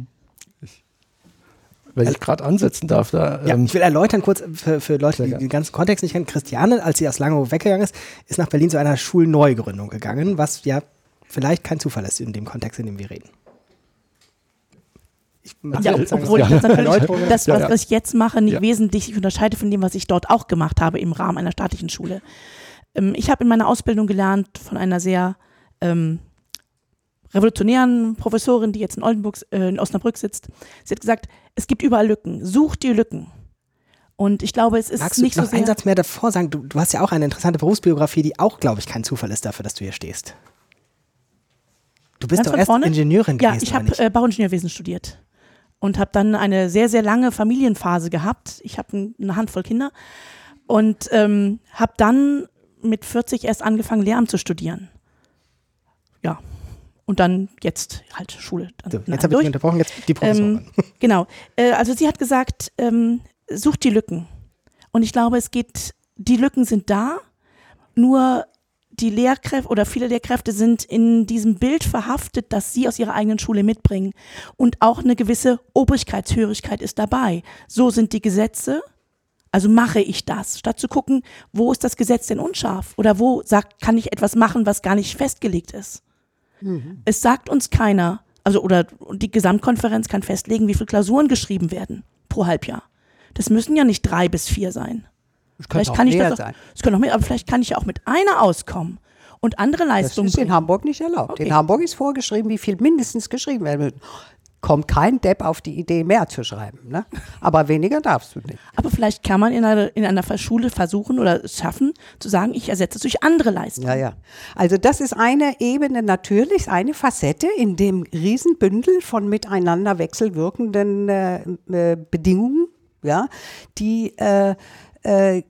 Wenn ich gerade ansetzen darf, da Ja, ähm, ich will erläutern kurz für, für Leute, die den ganzen Kontext nicht kennen. Christiane, als sie aus Langeoog weggegangen ist, ist nach Berlin zu einer Schulneugründung gegangen, was ja vielleicht kein Zufall ist in dem Kontext, in dem wir reden. Ich Ja, obwohl so das natürlich das, was, ja. was ich jetzt mache, nicht Ja. wesentlich sich unterscheidet von dem, was ich dort auch gemacht habe im Rahmen einer staatlichen Schule. Ähm, ich habe in meiner Ausbildung gelernt von einer sehr ähm, revolutionären Professorin, die jetzt in, Oldenburg, äh, in Osnabrück sitzt. Sie hat gesagt, es gibt überall Lücken, such die Lücken. Und ich glaube, es ist Magst du nicht noch so sehr. einen Satz mehr davor sagen? Du, du hast ja auch eine interessante Berufsbiografie, die auch, glaube ich, kein Zufall ist dafür, dass du hier stehst. Du bist Ganz doch erst vorne? Ingenieurin ja, gewesen, ich oder habe äh, Bauingenieurwesen studiert. und habe dann eine sehr, sehr lange Familienphase gehabt. Ich habe eine Handvoll Kinder und ähm, habe dann mit 40 erst angefangen, Lehramt zu studieren. Ja. Und dann jetzt halt Schule. So, jetzt habe ich dich unterbrochen, jetzt die Professorin. Ähm, genau. Äh, also sie hat gesagt, ähm, sucht die Lücken. Und ich glaube, es geht, die Lücken sind da, nur die Lehrkräfte oder viele Lehrkräfte sind in diesem Bild verhaftet, das sie aus ihrer eigenen Schule mitbringen. Und auch eine gewisse Obrigkeitshörigkeit ist dabei. So sind die Gesetze. Also mache ich das, statt zu gucken, wo ist das Gesetz denn unscharf oder wo sagt, kann ich etwas machen, was gar nicht festgelegt ist. Mhm. Es sagt uns keiner, also oder die Gesamtkonferenz kann festlegen, wie viele Klausuren geschrieben werden pro Halbjahr. Das müssen ja nicht drei bis vier sein. Es könnte auch mehr das sein. Es könnte auch mehr, aber vielleicht kann ich ja auch mit einer auskommen und andere Leistungen. Das ist in Hamburg nicht erlaubt. Okay. In Hamburg ist vorgeschrieben, wie viel mindestens geschrieben werden wird. Kommt kein Depp auf die Idee, mehr zu schreiben. Ne? Aber weniger darfst du nicht. Aber vielleicht kann man in einer, in einer Schule versuchen oder es schaffen, zu sagen, ich ersetze es durch andere Leistungen. Ja, ja. Also das ist eine Ebene natürlich, eine Facette in dem Riesenbündel von miteinander wechselwirkenden äh, äh Bedingungen, ja, die äh, äh,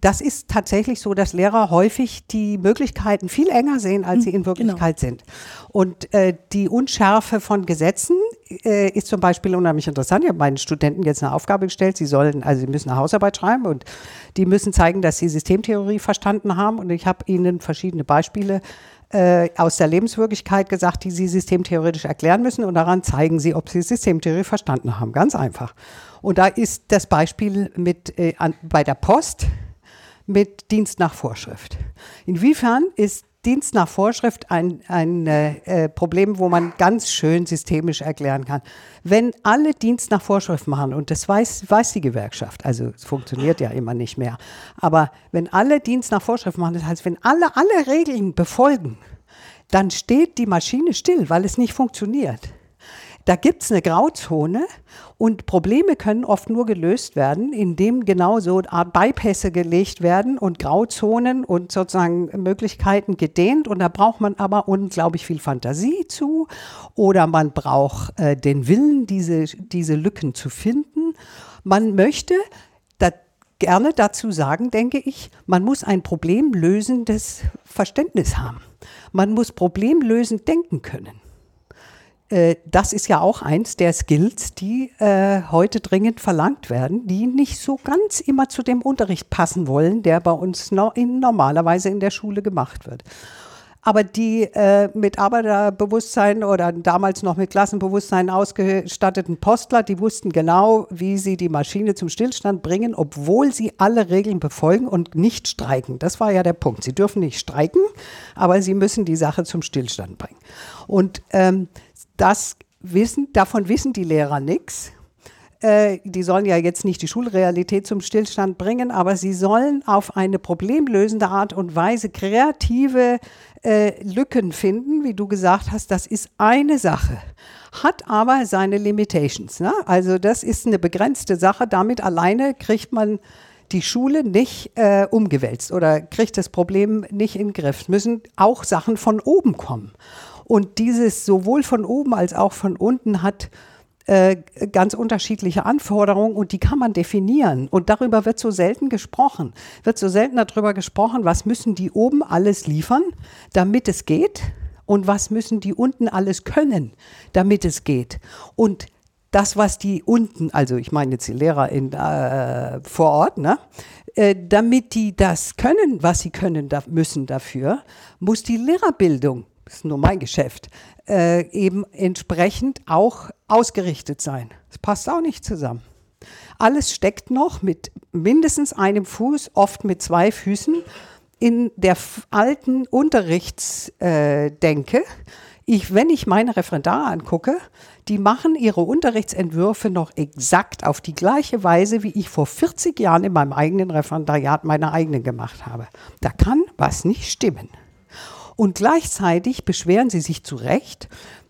das ist tatsächlich so, dass Lehrer häufig die Möglichkeiten viel enger sehen, als sie in genau. Wirklichkeit genau. sind. Und äh, die Unschärfe von Gesetzen äh, ist zum Beispiel unheimlich interessant. Ich habe meinen Studenten jetzt eine Aufgabe gestellt. Sie sollen, also sie müssen eine Hausarbeit schreiben und die müssen zeigen, dass sie Systemtheorie verstanden haben. Und ich habe ihnen verschiedene Beispiele äh, aus der Lebenswirklichkeit gesagt, die sie systemtheoretisch erklären müssen. Und daran zeigen sie, ob sie Systemtheorie verstanden haben. Ganz einfach. Und da ist das Beispiel mit, äh, an, bei der Post mit Dienst nach Vorschrift. Inwiefern ist Dienst nach Vorschrift ein, ein äh, Problem, wo man ganz schön systemisch erklären kann. Wenn alle Dienst nach Vorschrift machen, und das weiß, weiß die Gewerkschaft, also es funktioniert ja immer nicht mehr, aber wenn alle Dienst nach Vorschrift machen, das heißt, wenn alle alle Regeln befolgen, dann steht die Maschine still, weil es nicht funktioniert. Da gibt es eine Grauzone und Probleme können oft nur gelöst werden, indem genau so Art Bypässe gelegt werden und Grauzonen und sozusagen Möglichkeiten gedehnt. Und da braucht man aber unglaublich viel Fantasie zu oder man braucht äh, den Willen, diese, diese Lücken zu finden. Man möchte da gerne dazu sagen, denke ich, man muss ein problemlösendes Verständnis haben. Man muss problemlösend denken können. Äh, das ist ja auch eins der Skills, die äh, heute dringend verlangt werden, die nicht so ganz immer zu dem Unterricht passen wollen, der bei uns no in, normalerweise in der Schule gemacht wird. Aber die äh, mit Arbeiterbewusstsein oder damals noch mit Klassenbewusstsein ausgestatteten Postler, die wussten genau, wie sie die Maschine zum Stillstand bringen, obwohl sie alle Regeln befolgen und nicht streiken. Das war ja der Punkt. Sie dürfen nicht streiken, aber sie müssen die Sache zum Stillstand bringen. Und ähm, das wissen, davon wissen die Lehrer nichts. Äh, die sollen ja jetzt nicht die Schulrealität zum Stillstand bringen, aber sie sollen auf eine problemlösende Art und Weise kreative äh, Lücken finden, wie du gesagt hast. Das ist eine Sache, hat aber seine Limitations. Ne? Also das ist eine begrenzte Sache. Damit alleine kriegt man die Schule nicht äh, umgewälzt oder kriegt das Problem nicht in den Griff. Müssen auch Sachen von oben kommen. Und dieses sowohl von oben als auch von unten hat äh, ganz unterschiedliche Anforderungen und die kann man definieren. Und darüber wird so selten gesprochen. Wird so selten darüber gesprochen, was müssen die oben alles liefern, damit es geht und was müssen die unten alles können, damit es geht. Und das, was die unten, also ich meine jetzt die Lehrer in, äh, vor Ort, ne, äh, damit die das können, was sie können da, müssen dafür, muss die Lehrerbildung ist nur mein Geschäft, äh, eben entsprechend auch ausgerichtet sein. Das passt auch nicht zusammen. Alles steckt noch mit mindestens einem Fuß, oft mit zwei Füßen in der alten Unterrichtsdenke. Äh, ich, wenn ich meine Referendare angucke, die machen ihre Unterrichtsentwürfe noch exakt auf die gleiche Weise, wie ich vor 40 Jahren in meinem eigenen Referendariat meine eigenen gemacht habe. Da kann was nicht stimmen. Und gleichzeitig beschweren sie sich zu Recht,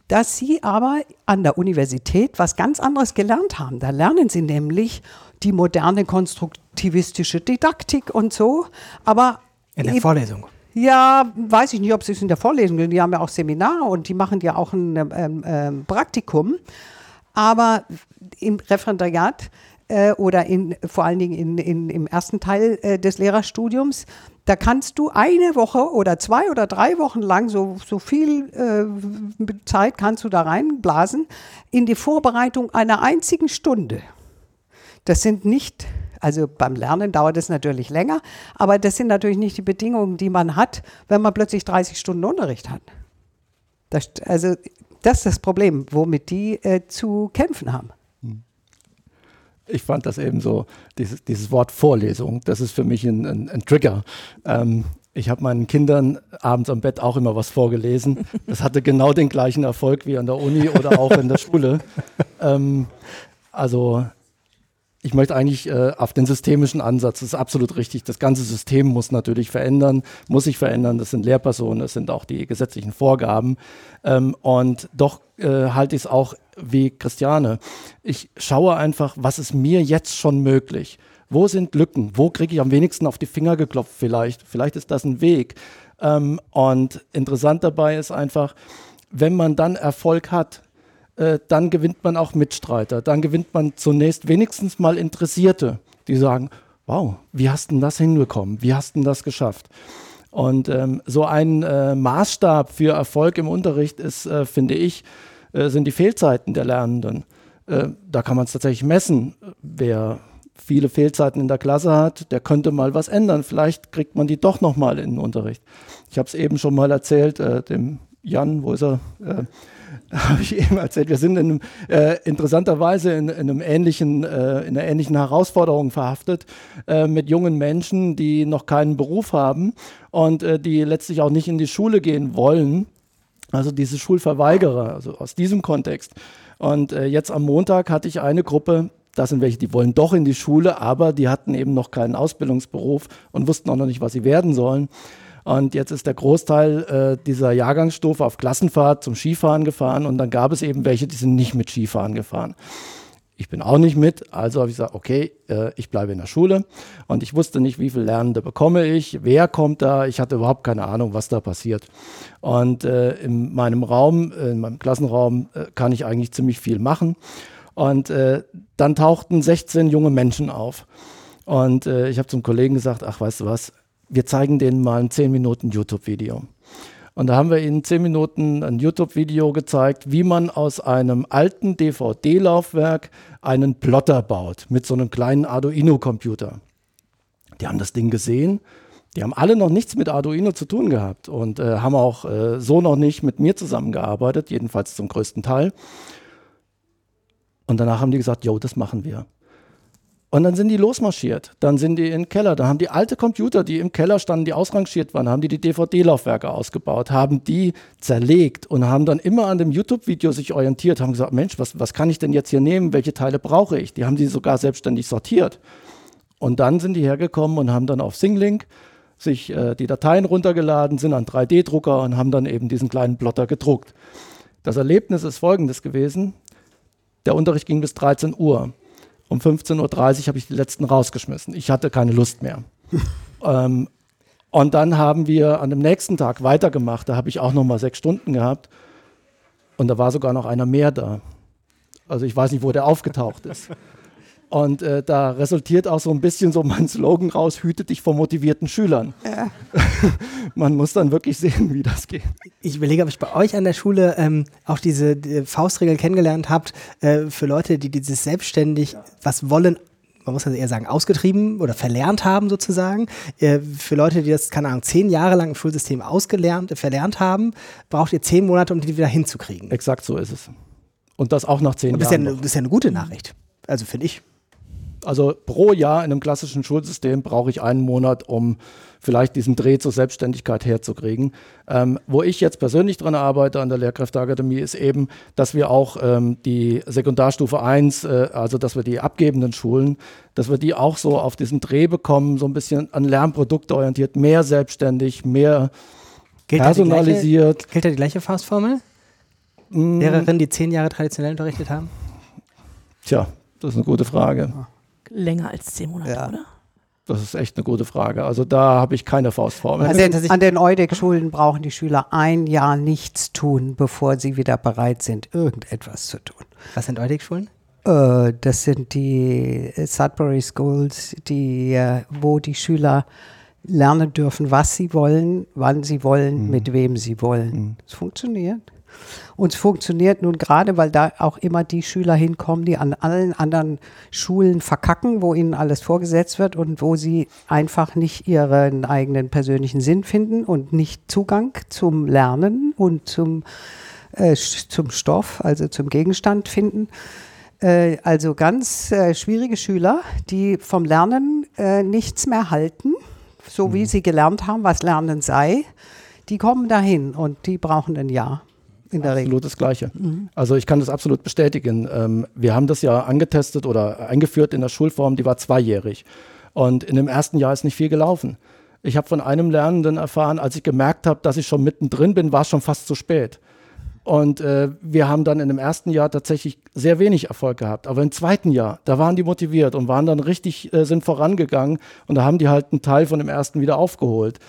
dass sie aber an der Universität was ganz anderes gelernt haben. Da lernen sie nämlich die moderne konstruktivistische Didaktik und so. Aber in der Vorlesung. Ja, weiß ich nicht, ob sie es in der Vorlesung, die haben ja auch Seminare und die machen ja auch ein ähm, ähm, Praktikum. aber im Referendariat äh, oder in, vor allen Dingen in, in, im ersten Teil äh, des Lehrerstudiums, da kannst du eine Woche oder zwei oder drei Wochen lang, so, so viel äh, Zeit kannst du da reinblasen, in die Vorbereitung einer einzigen Stunde. Das sind nicht, also beim Lernen dauert es natürlich länger, aber das sind natürlich nicht die Bedingungen, die man hat, wenn man plötzlich 30 Stunden Unterricht hat. Das, also das ist das Problem, womit die äh, zu kämpfen haben. Ich fand das eben so, dieses, dieses Wort Vorlesung, das ist für mich ein, ein, ein Trigger. Ähm, ich habe meinen Kindern abends am Bett auch immer was vorgelesen. Das hatte genau den gleichen Erfolg wie an der Uni oder auch in der Schule. Ähm, also ich möchte eigentlich äh, auf den systemischen Ansatz, das ist absolut richtig. Das ganze System muss natürlich verändern, muss sich verändern. Das sind Lehrpersonen, das sind auch die gesetzlichen Vorgaben. Ähm, und doch äh, halte ich es auch wie Christiane. Ich schaue einfach, was ist mir jetzt schon möglich? Wo sind Lücken? Wo kriege ich am wenigsten auf die Finger geklopft vielleicht? Vielleicht ist das ein Weg. Ähm, und interessant dabei ist einfach, wenn man dann Erfolg hat, äh, dann gewinnt man auch Mitstreiter. Dann gewinnt man zunächst wenigstens mal Interessierte, die sagen, wow, wie hast du das hinbekommen? Wie hast du das geschafft? Und ähm, so ein äh, Maßstab für Erfolg im Unterricht ist, äh, finde ich, äh, sind die Fehlzeiten der Lernenden. Äh, da kann man es tatsächlich messen. Wer viele Fehlzeiten in der Klasse hat, der könnte mal was ändern. Vielleicht kriegt man die doch noch mal in den Unterricht. Ich habe es eben schon mal erzählt, äh, dem Jan, wo ist er? habe ich eben erzählt, wir sind in äh, interessanterweise in, in, einem ähnlichen, äh, in einer ähnlichen Herausforderung verhaftet äh, mit jungen Menschen, die noch keinen Beruf haben und äh, die letztlich auch nicht in die Schule gehen wollen. Also diese Schulverweigerer, also aus diesem Kontext. Und äh, jetzt am Montag hatte ich eine Gruppe, das sind welche, die wollen doch in die Schule, aber die hatten eben noch keinen Ausbildungsberuf und wussten auch noch nicht, was sie werden sollen. Und jetzt ist der Großteil äh, dieser Jahrgangsstufe auf Klassenfahrt zum Skifahren gefahren und dann gab es eben welche, die sind nicht mit Skifahren gefahren. Ich bin auch nicht mit, also habe ich gesagt, okay, äh, ich bleibe in der Schule und ich wusste nicht, wie viele Lernende bekomme ich, wer kommt da, ich hatte überhaupt keine Ahnung, was da passiert. Und äh, in meinem Raum, in meinem Klassenraum äh, kann ich eigentlich ziemlich viel machen. Und äh, dann tauchten 16 junge Menschen auf. Und äh, ich habe zum Kollegen gesagt, ach, weißt du was, wir zeigen denen mal ein 10 Minuten YouTube-Video. Und da haben wir ihnen 10 Minuten ein YouTube-Video gezeigt, wie man aus einem alten DVD-Laufwerk einen Plotter baut mit so einem kleinen Arduino-Computer. Die haben das Ding gesehen. Die haben alle noch nichts mit Arduino zu tun gehabt und äh, haben auch äh, so noch nicht mit mir zusammengearbeitet, jedenfalls zum größten Teil. Und danach haben die gesagt, jo, das machen wir. Und dann sind die losmarschiert. Dann sind die in den Keller. Dann haben die alte Computer, die im Keller standen, die ausrangiert waren, haben die die DVD-Laufwerke ausgebaut, haben die zerlegt und haben dann immer an dem YouTube-Video sich orientiert, haben gesagt, Mensch, was, was kann ich denn jetzt hier nehmen? Welche Teile brauche ich? Die haben die sogar selbstständig sortiert. Und dann sind die hergekommen und haben dann auf Singlink sich äh, die Dateien runtergeladen, sind an 3D-Drucker und haben dann eben diesen kleinen Plotter gedruckt. Das Erlebnis ist folgendes gewesen. Der Unterricht ging bis 13 Uhr. Um 15.30 Uhr habe ich die letzten rausgeschmissen. Ich hatte keine Lust mehr. ähm, und dann haben wir an dem nächsten Tag weitergemacht. Da habe ich auch noch mal sechs Stunden gehabt. Und da war sogar noch einer mehr da. Also ich weiß nicht, wo der aufgetaucht ist. Und äh, da resultiert auch so ein bisschen so mein Slogan raus, hüte dich vor motivierten Schülern. Ja. Man muss dann wirklich sehen, wie das geht. Ich überlege, ob ich bei euch an der Schule ähm, auch diese die Faustregel kennengelernt habt, äh, für Leute, die dieses selbstständig ja. was wollen, man muss also eher sagen, ausgetrieben oder verlernt haben sozusagen. Äh, für Leute, die das, keine Ahnung, zehn Jahre lang im Schulsystem ausgelernt, verlernt haben, braucht ihr zehn Monate, um die wieder hinzukriegen. Exakt so ist es. Und das auch nach zehn das Jahren. Ja, das ist ja eine gute Nachricht. Also finde ich. Also pro Jahr in einem klassischen Schulsystem brauche ich einen Monat, um vielleicht diesen Dreh zur Selbstständigkeit herzukriegen. Ähm, wo ich jetzt persönlich dran arbeite an der Lehrkräfteakademie, ist eben, dass wir auch ähm, die Sekundarstufe 1, äh, also dass wir die abgebenden Schulen, dass wir die auch so auf diesen Dreh bekommen, so ein bisschen an Lernprodukte orientiert, mehr selbstständig, mehr gilt personalisiert. Da gleiche, gilt da die gleiche Faustformel? Mm. Lehrerinnen, die zehn Jahre traditionell unterrichtet haben? Tja, das ist eine gute Frage. Länger als zehn Monate, ja. oder? Das ist echt eine gute Frage. Also da habe ich keine Faustformel. Also an, an den Eudeck-Schulen brauchen die Schüler ein Jahr nichts tun, bevor sie wieder bereit sind, irgendetwas zu tun. Was sind Eudeck-Schulen? Äh, das sind die Sudbury Schools, die, äh, wo die Schüler lernen dürfen, was sie wollen, wann sie wollen, Mhm. mit wem sie wollen. Es funktioniert. Und es funktioniert nun gerade, weil da auch immer die Schüler hinkommen, die an allen anderen Schulen verkacken, wo ihnen alles vorgesetzt wird und wo sie einfach nicht ihren eigenen persönlichen Sinn finden und nicht Zugang zum Lernen und zum, äh, zum Stoff, also zum Gegenstand finden. Äh, also ganz äh, schwierige Schüler, die vom Lernen äh, nichts mehr halten, so wie sie gelernt haben, was Lernen sei, die kommen dahin und die brauchen ein Jahr in der Regel. Absolut das Gleiche. Also ich kann das absolut bestätigen. Ähm, wir haben das ja angetestet oder eingeführt in der Schulform, die war zweijährig. Und in dem ersten Jahr ist nicht viel gelaufen. Ich habe von einem Lernenden erfahren, als ich gemerkt habe, dass ich schon mittendrin bin, war es schon fast zu spät. Und äh, wir haben dann in dem ersten Jahr tatsächlich sehr wenig Erfolg gehabt. Aber im zweiten Jahr, da waren die motiviert und waren dann richtig, äh, sind vorangegangen und da haben die halt einen Teil von dem ersten wieder aufgeholt.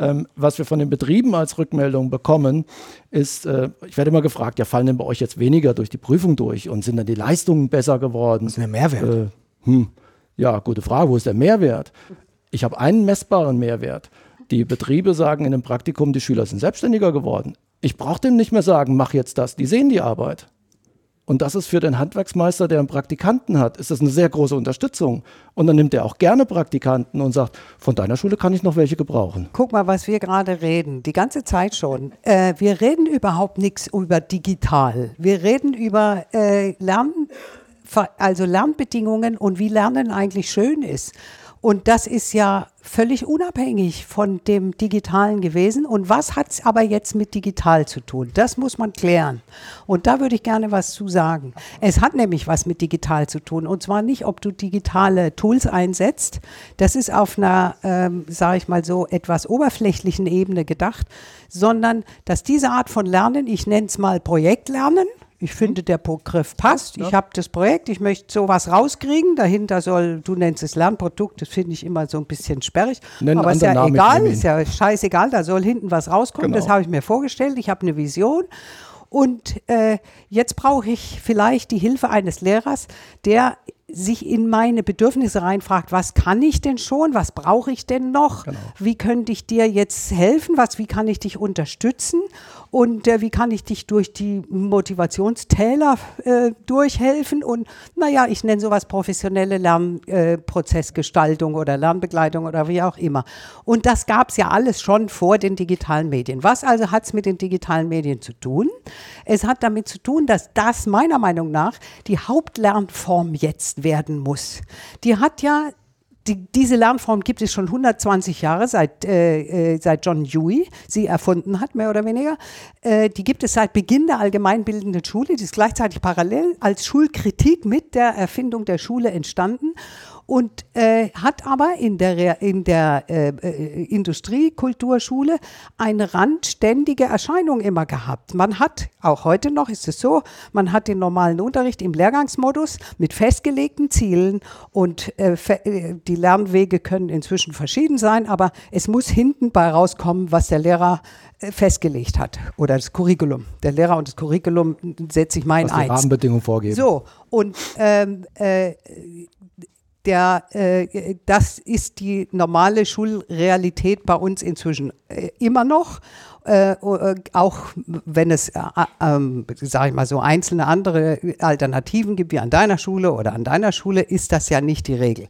Ähm, was wir von den Betrieben als Rückmeldung bekommen, ist, äh, ich werde immer gefragt, ja, fallen denn bei euch jetzt weniger durch die Prüfung durch und sind dann die Leistungen besser geworden? Was ist denn der Mehrwert? Äh, hm, ja, gute Frage. Wo ist der Mehrwert? Ich habe einen messbaren Mehrwert. Die Betriebe sagen in dem Praktikum, die Schüler sind selbstständiger geworden. Ich brauche denen nicht mehr sagen, mach jetzt das. Die sehen die Arbeit. Und das ist für den Handwerksmeister, der einen Praktikanten hat, ist das eine sehr große Unterstützung. Und dann nimmt er auch gerne Praktikanten und sagt, von deiner Schule kann ich noch welche gebrauchen. Guck mal, was wir gerade reden, die ganze Zeit schon. Äh, wir reden überhaupt nichts über digital. Wir reden über äh, Lern, also Lernbedingungen und wie Lernen eigentlich schön ist. Und das ist ja völlig unabhängig von dem Digitalen gewesen. Und was hat es aber jetzt mit digital zu tun? Das muss man klären. Und da würde ich gerne was zu sagen. Es hat nämlich was mit digital zu tun. Und zwar nicht, ob du digitale Tools einsetzt. Das ist auf einer, ähm, sage ich mal so, etwas oberflächlichen Ebene gedacht, sondern dass diese Art von Lernen, ich nenne es mal Projektlernen, ich finde, der Begriff passt. Ich habe das Projekt, ich möchte sowas rauskriegen. Dahinter soll, du nennst es Lernprodukt, das finde ich immer so ein bisschen sperrig. Nenn Aber ist ja Namen, egal, ist ja scheißegal, da soll hinten was rauskommen. Genau. Das habe ich mir vorgestellt. Ich habe eine Vision. Und äh, jetzt brauche ich vielleicht die Hilfe eines Lehrers, der sich in meine Bedürfnisse reinfragt, was kann ich denn schon, was brauche ich denn noch, Genau. wie könnte ich dir jetzt helfen, was, wie kann ich dich unterstützen und äh, wie kann ich dich durch die Motivationstäler äh, durchhelfen und naja, ich nenne sowas professionelle Lernprozessgestaltung äh, oder Lernbegleitung oder wie auch immer. Und das gab es ja alles schon vor den digitalen Medien. Was also hat es mit den digitalen Medien zu tun? Es hat damit zu tun, dass das meiner Meinung nach die Hauptlernform jetzt werden muss. Die hat ja die, diese Lernform gibt es schon 120 Jahre, seit, äh, äh, seit John Dewey sie erfunden hat, mehr oder weniger. Äh, die gibt es seit Beginn der allgemeinbildenden Schule. Die ist gleichzeitig parallel als Schulkritik mit der Erfindung der Schule entstanden und äh, hat aber in der, in der äh, äh, Industriekulturschule eine randständige Erscheinung immer gehabt. Man hat, auch heute noch ist es so, man hat den normalen Unterricht im Lehrgangsmodus mit festgelegten Zielen und äh, äh, die Lernwege können inzwischen verschieden sein, aber es muss hinten bei rauskommen, was der Lehrer äh, festgelegt hat oder das Curriculum. Der Lehrer und das Curriculum setze ich mein Was die eins. Rahmenbedingungen vorgeben. So, und ähm, äh, der, äh, das ist die normale Schulrealität bei uns inzwischen äh, immer noch. Äh, äh, auch wenn es, äh, ähm, sage ich mal so, einzelne andere Alternativen gibt, wie an deiner Schule oder an deiner Schule, ist das ja nicht die Regel.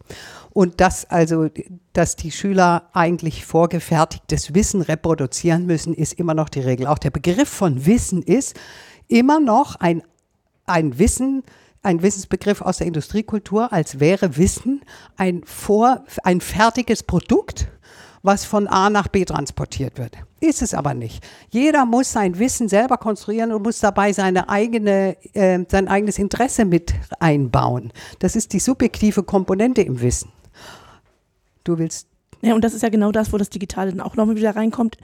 Und dass also, dass die Schüler eigentlich vorgefertigtes Wissen reproduzieren müssen, ist immer noch die Regel. Auch der Begriff von Wissen ist immer noch ein, ein Wissen, ein Wissensbegriff aus der Industriekultur, als wäre Wissen ein, vor, ein fertiges Produkt, was von A nach B transportiert wird. Ist es aber nicht. Jeder muss sein Wissen selber konstruieren und muss dabei seine eigene, äh, sein eigenes Interesse mit einbauen. Das ist die subjektive Komponente im Wissen. Du willst Ja, und das ist ja genau das, wo das Digitale dann auch nochmal wieder reinkommt.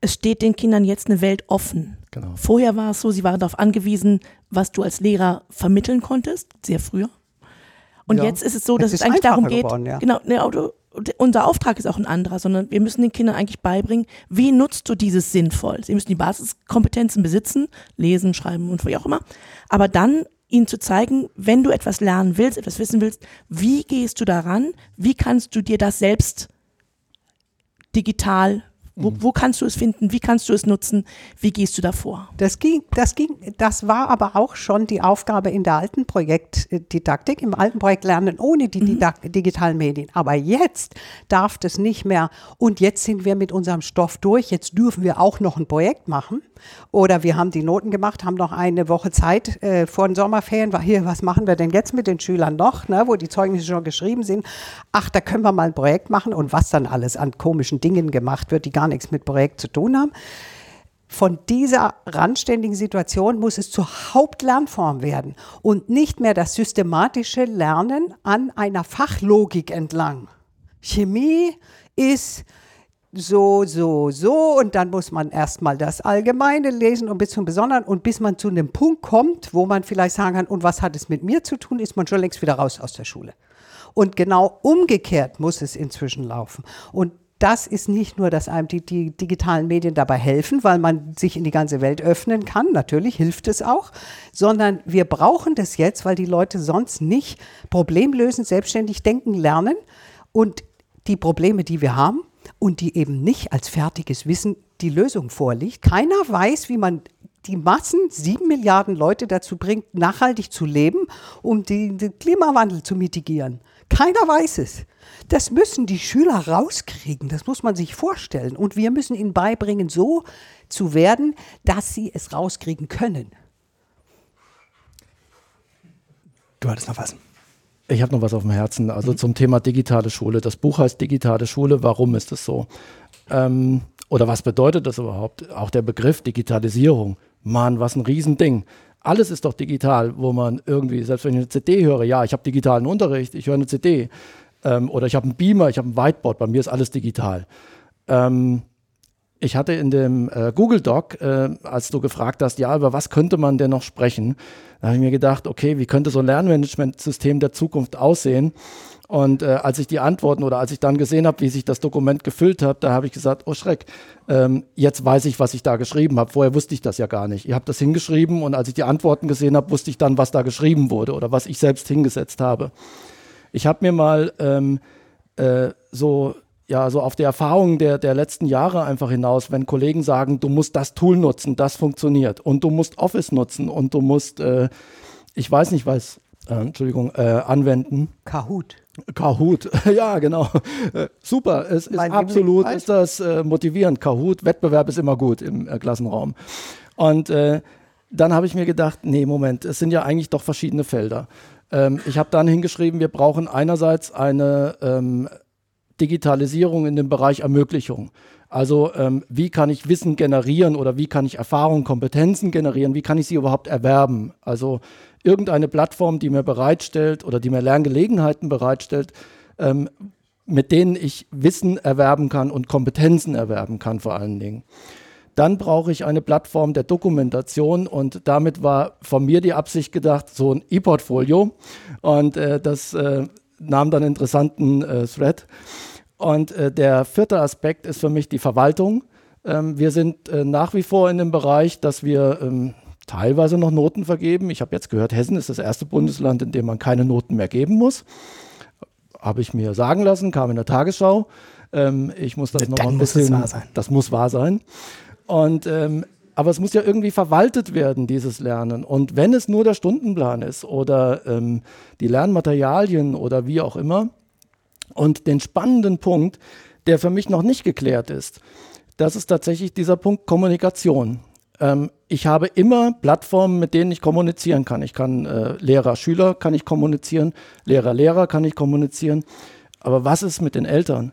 Es steht den Kindern jetzt eine Welt offen. Genau. Vorher war es so, sie waren darauf angewiesen, was du als Lehrer vermitteln konntest, sehr früher. Und Ja. jetzt ist es so, Es dass es, ist eigentlich darum geht, geworden, ja. genau, ne, Auto, unser Auftrag ist auch ein anderer, sondern wir müssen den Kindern eigentlich beibringen, wie nutzt du dieses sinnvoll? Sie müssen die Basiskompetenzen besitzen, lesen, schreiben und wie auch immer. Aber dann ihnen zu zeigen, wenn du etwas lernen willst, etwas wissen willst, wie gehst du daran? Wie kannst du dir das selbst digital wo, mhm. wo, kannst du es finden? Wie kannst du es nutzen? Wie gehst du davor? Das ging, das ging, das war aber auch schon die Aufgabe in der alten Projektdidaktik, im alten Projekt Lernen ohne die mhm. digitalen Medien. Aber jetzt darf das nicht mehr. Und jetzt sind wir mit unserem Stoff durch. Jetzt dürfen wir auch noch ein Projekt machen. Oder wir haben die Noten gemacht, haben noch eine Woche Zeit äh, vor den Sommerferien. War hier, was machen wir denn jetzt mit den Schülern noch, ne, wo die Zeugnisse schon geschrieben sind? Ach, da können wir mal ein Projekt machen und was dann alles an komischen Dingen gemacht wird, die gar nichts mit Projekt zu tun haben. Von dieser randständigen Situation muss es zur Hauptlernform werden und nicht mehr das systematische Lernen an einer Fachlogik entlang. Chemie ist so, so, so und dann muss man erstmal das Allgemeine lesen und bis zum Besonderen und bis man zu einem Punkt kommt, wo man vielleicht sagen kann, und was hat es mit mir zu tun, ist man schon längst wieder raus aus der Schule. Und genau umgekehrt muss es inzwischen laufen. Und das ist nicht nur, dass einem die, die, digitalen Medien dabei helfen, weil man sich in die ganze Welt öffnen kann, natürlich hilft es auch, sondern wir brauchen das jetzt, weil die Leute sonst nicht problemlösend selbstständig denken lernen und die Probleme, die wir haben und die eben nicht als fertiges Wissen die Lösung vorliegt. Keiner weiß, wie man die Massen, sieben Milliarden Leute dazu bringt, nachhaltig zu leben, um den, Klimawandel zu mitigieren. Keiner weiß es. Das müssen die Schüler rauskriegen, das muss man sich vorstellen. Und wir müssen ihnen beibringen, so zu werden, dass sie es rauskriegen können. Du hattest noch was. Ich habe noch was auf dem Herzen. Also mhm. zum Thema digitale Schule. Das Buch heißt Digitale Schule. Warum ist es so? Ähm, oder was bedeutet das überhaupt? Auch der Begriff Digitalisierung. Mann, was ein Riesending. Alles ist doch digital, wo man irgendwie, selbst wenn ich eine CD höre, ja, ich habe digitalen Unterricht, ich höre eine CD. Ähm, oder ich habe einen Beamer, ich habe ein Whiteboard, bei mir ist alles digital. Ähm, ich hatte in dem äh, Google Doc, äh, als du gefragt hast, ja, über was könnte man denn noch sprechen, da habe ich mir gedacht, okay, wie könnte so ein Lernmanagementsystem der Zukunft aussehen? Und äh, als ich die Antworten oder als ich dann gesehen habe, wie sich das Dokument gefüllt hat, da habe ich gesagt, oh Schreck, ähm, jetzt weiß ich, was ich da geschrieben habe. Vorher wusste ich das ja gar nicht. Ihr habt das hingeschrieben und als ich die Antworten gesehen habe, wusste ich dann, was da geschrieben wurde oder was ich selbst hingesetzt habe. Ich habe mir mal ähm, äh, so ja, so auf die Erfahrungen der, der letzten Jahre einfach hinaus, wenn Kollegen sagen, du musst das Tool nutzen, das funktioniert und du musst Office nutzen und du musst, äh, ich weiß nicht was, äh, Entschuldigung, äh, anwenden. Kahoot. Kahoot, ja, genau. Äh, super, es ist mein absolut, ist das äh, motivierend. Kahoot, Wettbewerb ist immer gut im äh, Klassenraum. Und dann habe ich mir gedacht, nee, Moment, es sind ja eigentlich doch verschiedene Felder. Ähm, ich habe dann hingeschrieben, wir brauchen einerseits eine ähm, Digitalisierung in dem Bereich Ermöglichung. Also ähm, wie kann ich Wissen generieren oder wie kann ich Erfahrungen, Kompetenzen generieren, wie kann ich sie überhaupt erwerben? Also irgendeine Plattform, die mir bereitstellt oder die mir Lerngelegenheiten bereitstellt, ähm, mit denen ich Wissen erwerben kann und Kompetenzen erwerben kann vor allen Dingen. Dann brauche ich eine Plattform der Dokumentation und damit war von mir die Absicht gedacht, so ein E-Portfolio und äh, das äh, nahm dann interessanten äh, Thread. Und äh, der vierte Aspekt ist für mich die Verwaltung. Ähm, wir sind äh, nach wie vor in dem Bereich, dass wir ähm, teilweise noch Noten vergeben. Ich habe jetzt gehört, Hessen ist das erste Bundesland, in dem man keine Noten mehr geben muss. Habe ich mir sagen lassen, kam in der Tagesschau. Ähm, ich muss das Dann noch ein muss bisschen. Sein. Das muss wahr sein. Und ähm, aber es muss ja irgendwie verwaltet werden, dieses Lernen. Und wenn es nur der Stundenplan ist oder ähm, die Lernmaterialien oder wie auch immer, und den spannenden Punkt, der für mich noch nicht geklärt ist, das ist tatsächlich dieser Punkt Kommunikation. Ähm, ich habe immer Plattformen, mit denen ich kommunizieren kann. Ich kann äh, Lehrer, Schüler kann ich kommunizieren, Lehrer, Lehrer kann ich kommunizieren. Aber was ist mit den Eltern?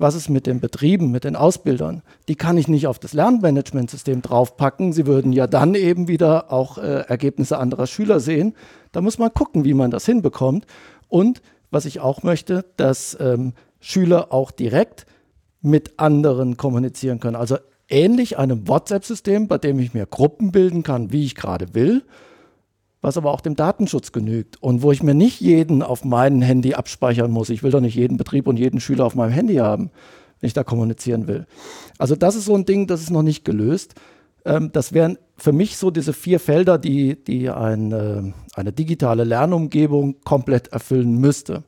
Was ist mit den Betrieben, mit den Ausbildern? Die kann ich nicht auf das Lernmanagementsystem draufpacken. Sie würden ja dann eben wieder auch äh, Ergebnisse anderer Schüler sehen. Da muss man gucken, wie man das hinbekommt. Und was ich auch möchte, dass ähm, Schüler auch direkt mit anderen kommunizieren können. Also ähnlich einem WhatsApp-System, bei dem ich mir Gruppen bilden kann, wie ich gerade will. was aber auch dem Datenschutz genügt und wo ich mir nicht jeden auf meinem Handy abspeichern muss. Ich will doch nicht jeden Betrieb und jeden Schüler auf meinem Handy haben, wenn ich da kommunizieren will. Also das ist so ein Ding, das ist noch nicht gelöst. Ähm, das wären für mich so diese vier Felder, die, die eine, eine digitale Lernumgebung komplett erfüllen müsste.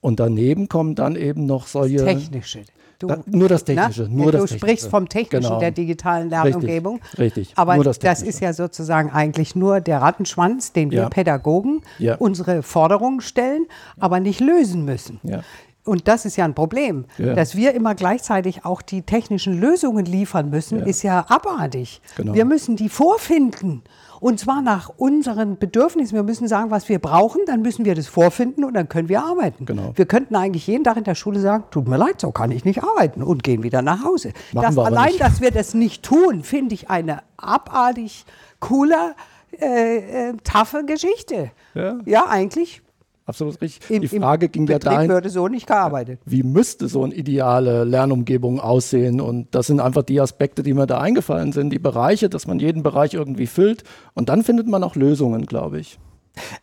Und daneben kommen dann eben noch solche. Das Technische. Du, da, nur das Technische. Na, nur du das sprichst vom Technischen genau. der digitalen Lernumgebung. Richtig, richtig. Aber das, das, ist ja sozusagen eigentlich nur der Rattenschwanz, den wir Ja. Pädagogen Ja. unsere Forderungen stellen, aber nicht lösen müssen. Ja. Und das ist ja ein Problem. Ja. Dass wir immer gleichzeitig auch die technischen Lösungen liefern müssen, Ja. ist ja abartig. Genau. Wir müssen die vorfinden. Und zwar nach unseren Bedürfnissen. Wir müssen sagen, was wir brauchen, dann müssen wir das vorfinden und dann können wir arbeiten. Genau. Wir könnten eigentlich jeden Tag in der Schule sagen, tut mir leid, so kann ich nicht arbeiten und gehen wieder nach Hause. Das allein, nicht. dass wir das nicht tun, finde ich eine abartig coole, äh, äh, taffe Geschichte. Ja. ja eigentlich. Absolut richtig. Im, die Frage im ging ja Betrieb dahin, würde so nicht gearbeitet. wie müsste so eine ideale Lernumgebung aussehen? Und das sind einfach die Aspekte, die mir da eingefallen sind, die Bereiche, dass man jeden Bereich irgendwie füllt. Und dann findet man auch Lösungen, glaube ich.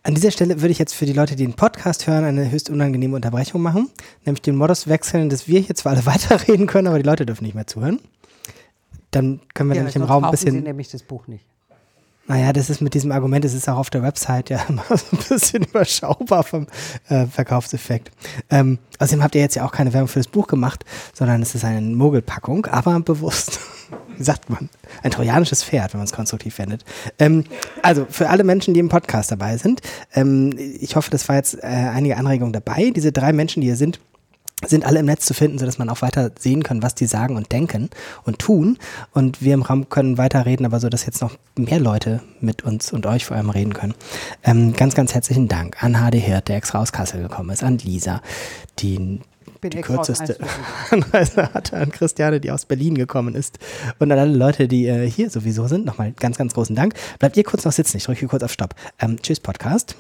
An dieser Stelle würde ich jetzt für die Leute, die den Podcast hören, eine höchst unangenehme Unterbrechung machen. Nämlich den Modus wechseln, dass wir hier zwar alle weiterreden können, aber die Leute dürfen nicht mehr zuhören. Dann können wir Ja, nämlich im Raum ein kaufen Sie bisschen. nämlich das Buch nicht. Naja, das ist mit diesem Argument, das ist auch auf der Website ja immer so ein bisschen überschaubar vom äh, Verkaufseffekt. Ähm, außerdem habt ihr jetzt ja auch keine Werbung für das Buch gemacht, sondern es ist eine Mogelpackung, aber bewusst. Wie sagt man? Ein trojanisches Pferd, wenn man es konstruktiv wendet. Ähm, also für alle Menschen, die im Podcast dabei sind, ähm, ich hoffe, das war jetzt äh, einige Anregungen dabei. Diese drei Menschen, die hier sind, sind alle im Netz zu finden, sodass man auch weiter sehen kann, was die sagen und denken und tun. Und wir im Raum können weiterreden, aber so, dass jetzt noch mehr Leute mit uns und euch vor allem reden können. Ähm, ganz, ganz herzlichen Dank an HD Hirt, der extra aus Kassel gekommen ist, an Lisa, die die kürzeste Anreise hatte, an Christiane, die aus Berlin gekommen ist und an alle Leute, die äh, hier sowieso sind. Nochmal ganz, ganz großen Dank. Bleibt ihr kurz noch sitzen, ich drücke hier kurz auf Stopp. Ähm, tschüss, Podcast.